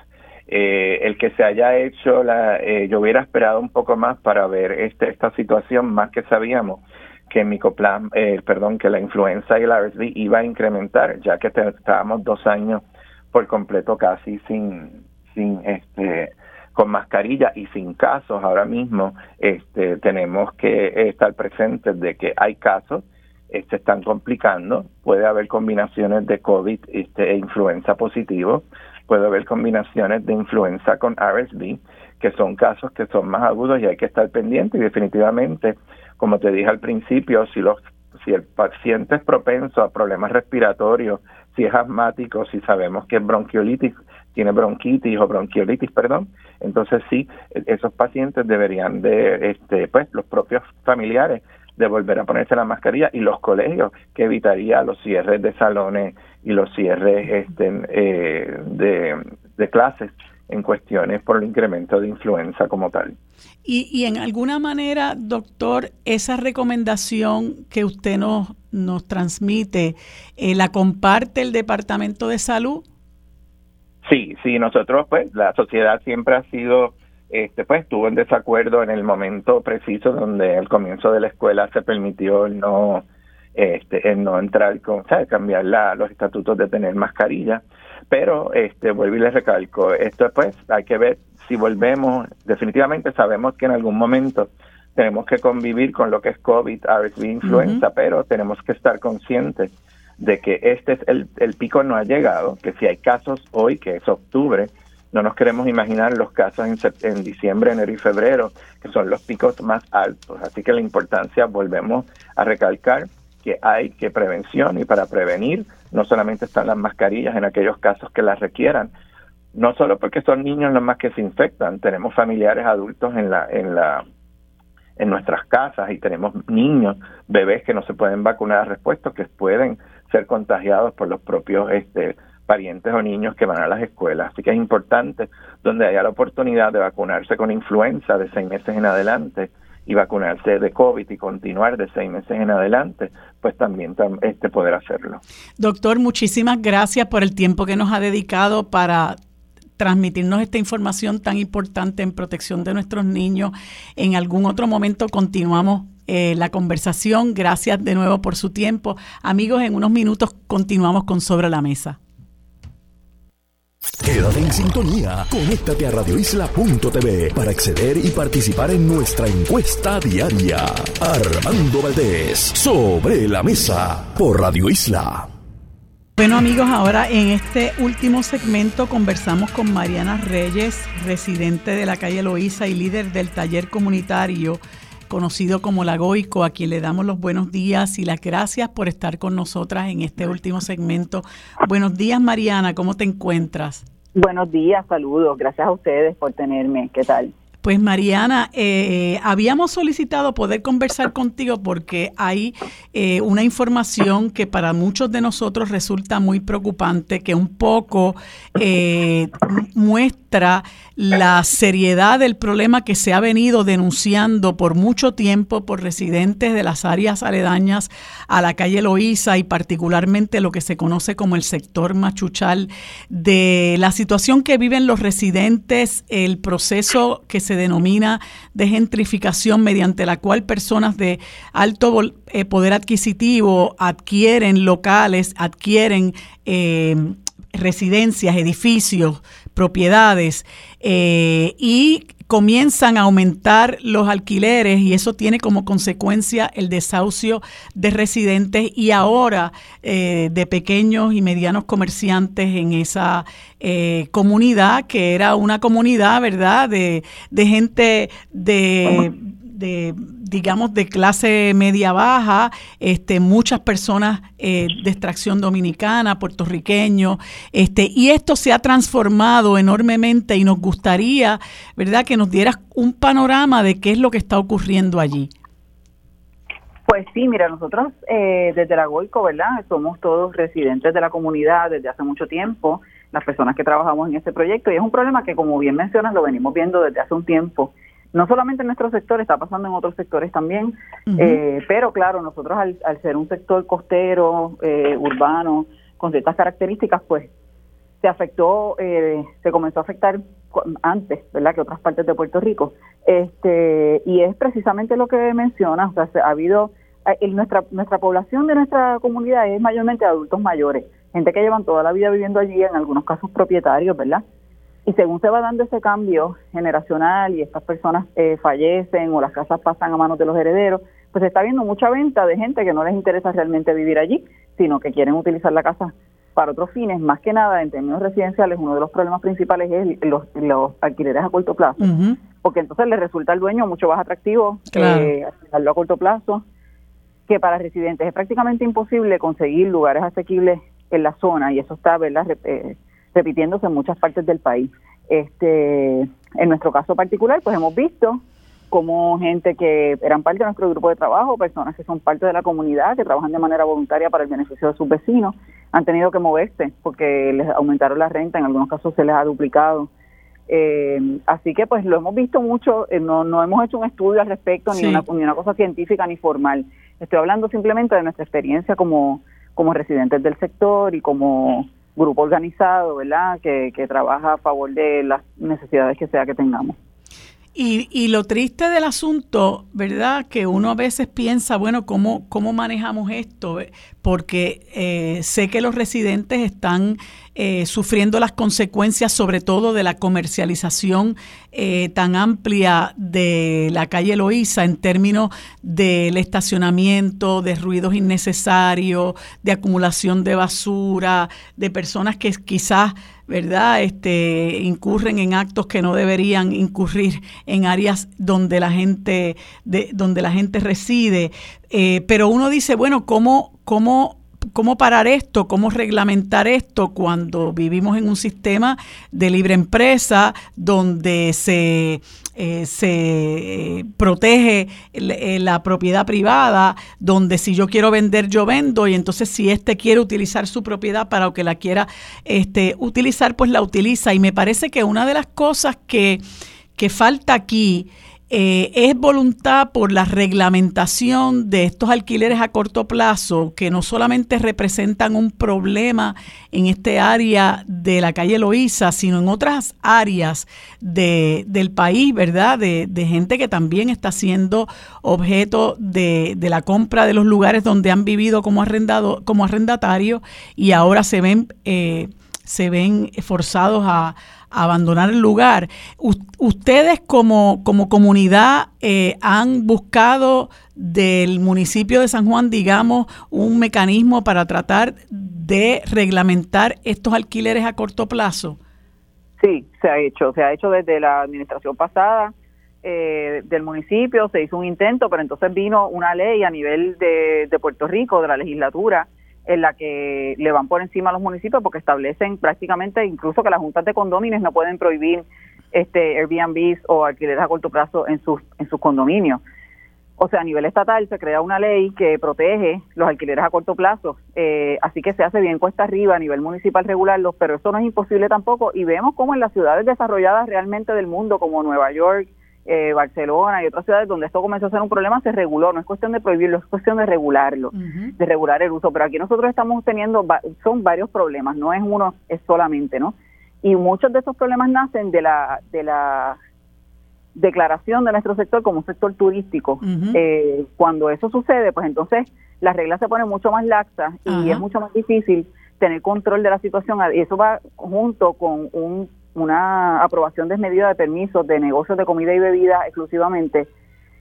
Eh, el que se haya hecho, la, eh, yo hubiera esperado un poco más para ver este, esta situación, más que sabíamos que micoplan, eh, perdón, que la influenza y el RSV iba a incrementar, ya que estábamos dos años por completo casi sin, sin este, con mascarilla y sin casos ahora mismo, este, tenemos que estar presentes de que hay casos, se este, están complicando, puede haber combinaciones de COVID este, e influenza positivo, puede haber combinaciones de influenza con RSV, que son casos que son más agudos y hay que estar pendiente. Y definitivamente, como te dije al principio, si los si el paciente es propenso a problemas respiratorios, si es asmático, si sabemos que es bronquiolitis, tiene bronquitis o bronquiolitis, perdón, entonces sí, esos pacientes deberían de, este, pues, los propios familiares de volver a ponerse la mascarilla y los colegios que evitaría los cierres de salones y los cierres este, eh, de, de clases en cuestiones por el incremento de influenza como tal. Y, y en alguna manera, doctor, esa recomendación que usted nos, nos transmite, eh, ¿la comparte el Departamento de Salud? Sí, sí, nosotros, pues, la sociedad siempre ha sido, este, pues, estuvo en desacuerdo en el momento preciso donde al comienzo de la escuela se permitió el no, este, el no entrar con, o sea, cambiar la, los estatutos de tener mascarilla. Pero, este, vuelvo y les recalco, esto, pues, hay que ver si volvemos, definitivamente sabemos que en algún momento tenemos que convivir con lo que es COVID, RSV, influenza, pero tenemos que estar conscientes de que este es el, el pico no ha llegado, que si hay casos hoy, que es octubre, no nos queremos imaginar los casos en, en, diciembre, enero y febrero, que son los picos más altos. Así que la importancia, volvemos a recalcar que hay que prevención y para prevenir no solamente están las mascarillas en aquellos casos que las requieran, no solo porque son niños los más que se infectan, tenemos familiares adultos en la en la en nuestras casas y tenemos niños, bebés que no se pueden vacunar respuesta, que pueden ser contagiados por los propios este, parientes o niños que van a las escuelas. Así que es importante, donde haya la oportunidad de vacunarse con influenza de seis meses en adelante y vacunarse de COVID y continuar de seis meses en adelante, pues también este, poder hacerlo. Doctor, muchísimas gracias por el tiempo que nos ha dedicado para transmitirnos esta información tan importante en protección de nuestros niños. En algún otro momento continuamos eh, la conversación. Gracias de nuevo por su tiempo. Amigos, en unos minutos continuamos con Sobre la Mesa. Quédate en sintonía. Conéctate a radioisla.tv para acceder y participar en nuestra encuesta diaria. Armando Valdés, Sobre la Mesa, por Radio Isla. Bueno amigos, ahora en este último segmento conversamos con Mariana Reyes, residente de la calle Loíza y líder del taller comunitario conocido como La Goico, a quien le damos los buenos días y las gracias por estar con nosotras en este último segmento. Buenos días, Mariana, ¿cómo te encuentras? Buenos días, saludos, gracias a ustedes por tenerme. ¿Qué tal? Pues Mariana, eh, habíamos solicitado poder conversar contigo porque hay eh, una información que para muchos de nosotros resulta muy preocupante, que un poco eh, muestra la seriedad del problema que se ha venido denunciando por mucho tiempo por residentes de las áreas aledañas a la calle Loíza y particularmente lo que se conoce como el sector machuchal, de la situación que viven los residentes, el proceso que se denomina de gentrificación mediante la cual personas de alto eh, poder adquisitivo adquieren locales, adquieren eh, residencias, edificios, propiedades eh, y comienzan a aumentar los alquileres y eso tiene como consecuencia el desahucio de residentes y ahora eh, de pequeños y medianos comerciantes en esa eh, comunidad que era una comunidad, ¿verdad?, de, de gente de de digamos de clase media baja, este, muchas personas eh, de extracción dominicana, puertorriqueños, este, y esto se ha transformado enormemente y nos gustaría, ¿verdad?, que nos dieras un panorama de qué es lo que está ocurriendo allí. Pues sí, mira, nosotros eh, desde la Goico, ¿verdad? Somos todos residentes de la comunidad desde hace mucho tiempo, las personas que trabajamos en este proyecto, y es un problema que, como bien mencionas, lo venimos viendo desde hace un tiempo no solamente en nuestro sector, está pasando en otros sectores también, eh, pero claro, nosotros al, ser un sector costero, eh, urbano, con ciertas características, pues se afectó, eh, se comenzó a afectar antes, ¿verdad?, que otras partes de Puerto Rico. este Y es precisamente lo que menciona, o sea, ha habido, nuestra, nuestra población de nuestra comunidad es mayormente adultos mayores, gente que llevan toda la vida viviendo allí, en algunos casos propietarios, ¿verdad?, y según se va dando ese cambio generacional y estas personas eh, fallecen o las casas pasan a manos de los herederos, pues se está viendo mucha venta de gente que no les interesa realmente vivir allí, sino que quieren utilizar la casa para otros fines. Más que nada, en términos residenciales, uno de los problemas principales es los, los alquileres a corto plazo, porque entonces le resulta al dueño mucho más atractivo eh, alquilarlo a corto plazo que para residentes. Es prácticamente imposible conseguir lugares asequibles en la zona y eso está, ¿verdad? Eh, repitiéndose en muchas partes del país. Este, en nuestro caso particular, pues hemos visto como gente que eran parte de nuestro grupo de trabajo, personas que son parte de la comunidad, que trabajan de manera voluntaria para el beneficio de sus vecinos, han tenido que moverse porque les aumentaron la renta, en algunos casos se les ha duplicado. Eh, así que pues lo hemos visto mucho, eh, no, no hemos hecho un estudio al respecto, ni, una, ni una cosa científica ni formal. Estoy hablando simplemente de nuestra experiencia como, como residentes del sector y como grupo organizado, ¿verdad? Que, que trabaja a favor de las necesidades que sea que tengamos. Y, y, lo triste del asunto, ¿verdad? Que uno a veces piensa, bueno, ¿cómo, cómo manejamos esto? Porque eh, sé que los residentes están eh, sufriendo las consecuencias, sobre todo de la comercialización eh, tan amplia de la calle Loíza en términos del estacionamiento, de ruidos innecesarios, de acumulación de basura, de personas que quizás ¿verdad? Este, incurren en actos que no deberían incurrir en áreas donde la gente, de, donde la gente reside. Eh, pero uno dice, bueno, ¿cómo, cómo cómo parar esto, cómo reglamentar esto cuando vivimos en un sistema de libre empresa donde se, eh, se protege eh, la propiedad privada, donde si yo quiero vender, yo vendo, y entonces si éste quiere utilizar su propiedad para que la quiera este, utilizar, pues la utiliza. Y me parece que una de las cosas que, que falta aquí eh, es voluntad por la reglamentación de estos alquileres a corto plazo que no solamente representan un problema en este área de la calle Loíza, sino en otras áreas de, del país, ¿verdad? De, gente que también está siendo objeto de, la compra de los lugares donde han vivido como, arrendado, como arrendatarios y ahora se ven, eh, se ven forzados a abandonar el lugar. ustedes como, como comunidad eh, han buscado del municipio de San Juan, digamos, un mecanismo para tratar de reglamentar estos alquileres a corto plazo. Sí, se ha hecho, se ha hecho desde la administración pasada eh, del municipio, se hizo un intento, pero entonces vino una ley a nivel de, de Puerto Rico, de la legislatura, en la que le van por encima a los municipios porque establecen prácticamente incluso que las juntas de condóminos no pueden prohibir este Airbnb o alquileres a corto plazo en sus en sus condominios. O sea, a nivel estatal se crea una ley que protege los alquileres a corto plazo, eh, así que se hace bien cuesta arriba a nivel municipal regularlos, pero eso no es imposible tampoco y vemos como en las ciudades desarrolladas realmente del mundo como Nueva York, eh, Barcelona y otras ciudades donde esto comenzó a ser un problema, se reguló. No es cuestión de prohibirlo, es cuestión de regularlo, de regular el uso. Pero aquí nosotros estamos teniendo, son varios problemas, no es uno, es solamente, ¿no? Y muchos de esos problemas nacen de la, de la declaración de nuestro sector como un sector turístico. Eh, cuando eso sucede, pues entonces las reglas se ponen mucho más laxas y es mucho más difícil tener control de la situación. Y eso va junto con un una aprobación desmedida de permisos de negocios de comida y bebida exclusivamente,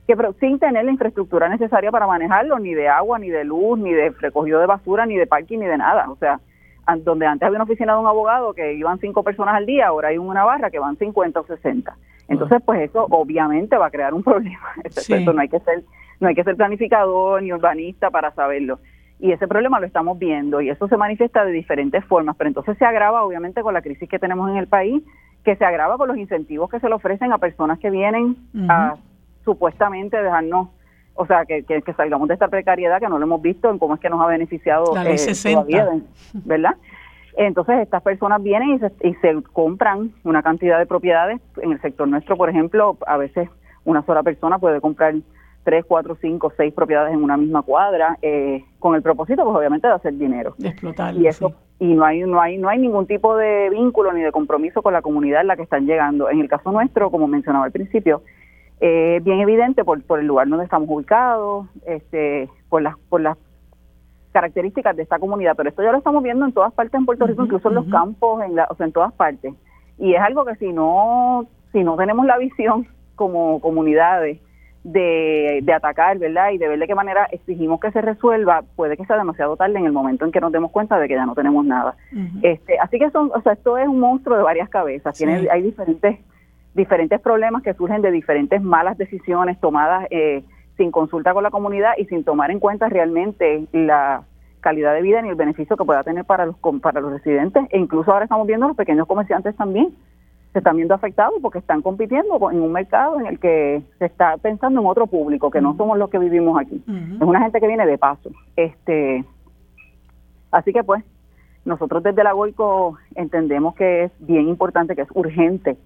que sin tener la infraestructura necesaria para manejarlo, ni de agua, ni de luz, ni de recogido de basura, ni de parking, ni de nada. O sea, donde antes había una oficina de un abogado que iban cinco personas al día, ahora hay una barra que van 50 o 60. Entonces, pues eso obviamente va a crear un problema. Eso no hay que ser no hay que ser planificador ni urbanista para saberlo. Y ese problema lo estamos viendo y eso se manifiesta de diferentes formas, pero entonces se agrava obviamente con la crisis que tenemos en el país, que se agrava con los incentivos que se le ofrecen a personas que vienen a supuestamente dejarnos, o sea, que, que, salgamos de esta precariedad que no lo hemos visto en cómo es que nos ha beneficiado la eh, todavía, ¿verdad? Entonces estas personas vienen y se, y se compran una cantidad de propiedades. En el sector nuestro, por ejemplo, a veces una sola persona puede comprar tres, cuatro, cinco, seis propiedades en una misma cuadra, eh, con el propósito, pues obviamente, de hacer dinero. De explotar. Y eso, y no hay, no hay, no hay ningún tipo de vínculo ni de compromiso con la comunidad en la que están llegando. En el caso nuestro, como mencionaba al principio, eh, bien evidente por, por el lugar donde estamos ubicados, este, por las, por las características de esta comunidad, pero esto ya lo estamos viendo en todas partes en Puerto Rico, incluso en los campos, en la, o sea, en todas partes. Y es algo que si no, si no tenemos la visión como comunidades de, de atacar, ¿verdad? Y de ver de qué manera exigimos que se resuelva, puede que sea demasiado tarde en el momento en que nos demos cuenta de que ya no tenemos nada. este, así que son, o sea, esto es un monstruo de varias cabezas. Tiene, hay diferentes diferentes problemas que surgen de diferentes malas decisiones tomadas eh, sin consulta con la comunidad y sin tomar en cuenta realmente la calidad de vida ni el beneficio que pueda tener para los para los residentes e incluso ahora estamos viendo los pequeños comerciantes también se están viendo afectados porque están compitiendo en un mercado en el que se está pensando en otro público que no somos los que vivimos aquí. Es una gente que viene de paso. Este así que pues nosotros desde la Goico entendemos que es bien importante que es urgente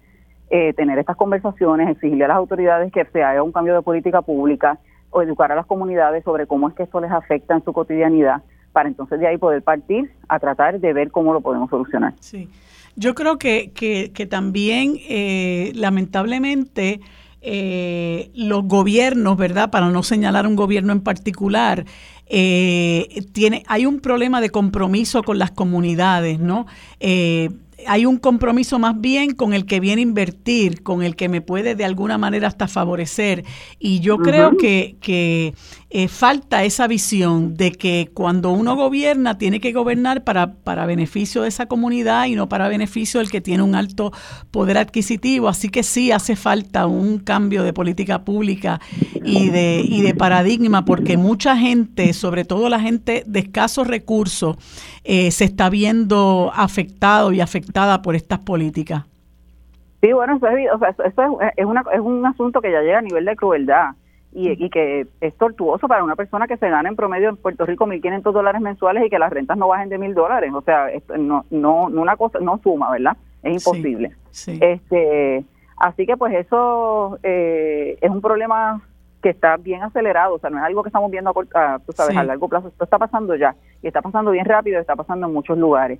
eh, tener estas conversaciones, exigirle a las autoridades que se haga un cambio de política pública o educar a las comunidades sobre cómo es que esto les afecta en su cotidianidad para entonces de ahí poder partir a tratar de ver cómo lo podemos solucionar. Sí, yo creo que, que, también eh, lamentablemente eh, los gobiernos, ¿verdad? Para no señalar un gobierno en particular, tiene, hay un problema de compromiso con las comunidades, ¿no? Hay un compromiso más bien con el que viene a invertir, con el que me puede de alguna manera hasta favorecer. Y yo creo que, que eh, falta esa visión de que cuando uno gobierna tiene que gobernar para, para beneficio de esa comunidad y no para beneficio del que tiene un alto poder adquisitivo. Así que sí hace falta un cambio de política pública y de, y de paradigma porque mucha gente, sobre todo la gente de escasos recursos, eh, se está viendo afectado y afectada por estas políticas. Sí, bueno, eso, es, eso es, una, es un asunto que ya llega a nivel de crueldad y, que es tortuoso para una persona que se gana en promedio en Puerto Rico 1.500 dólares mensuales y que las rentas no bajen de 1.000 dólares. O sea, no, no, no una cosa, no suma, ¿verdad? Es imposible. Este, así que pues eso eh, es un problema que está bien acelerado, o sea, no es algo que estamos viendo a, tú sabes, a largo plazo, esto está pasando ya y está pasando bien rápido, está pasando en muchos lugares.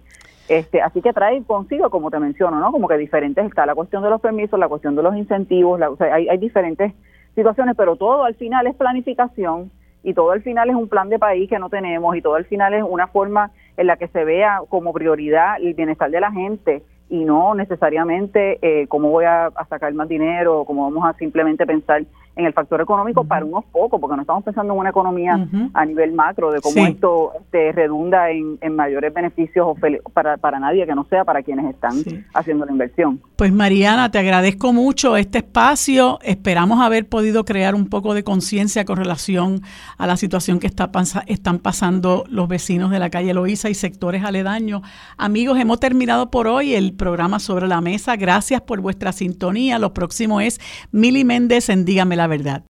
Este, así que trae consigo, como te menciono, ¿no? Como que diferentes, está la cuestión de los permisos, la cuestión de los incentivos, la, o sea, hay, hay diferentes situaciones, pero todo al final es planificación y todo al final es un plan de país que no tenemos y todo al final es una forma en la que se vea como prioridad el bienestar de la gente y no necesariamente eh, cómo voy a, sacar más dinero o cómo vamos a simplemente pensar en el factor económico para unos pocos, porque no estamos pensando en una economía a nivel macro de cómo esto este, redunda en, mayores beneficios para, para nadie que no sea para quienes están haciendo la inversión. Pues Mariana, te agradezco mucho este espacio. Esperamos haber podido crear un poco de conciencia con relación a la situación que está están pasando los vecinos de la calle Loíza y sectores aledaños. Amigos, hemos terminado por hoy el programa sobre la mesa. Gracias por vuestra sintonía. Lo próximo es Mili Méndez en Dígame la verdad.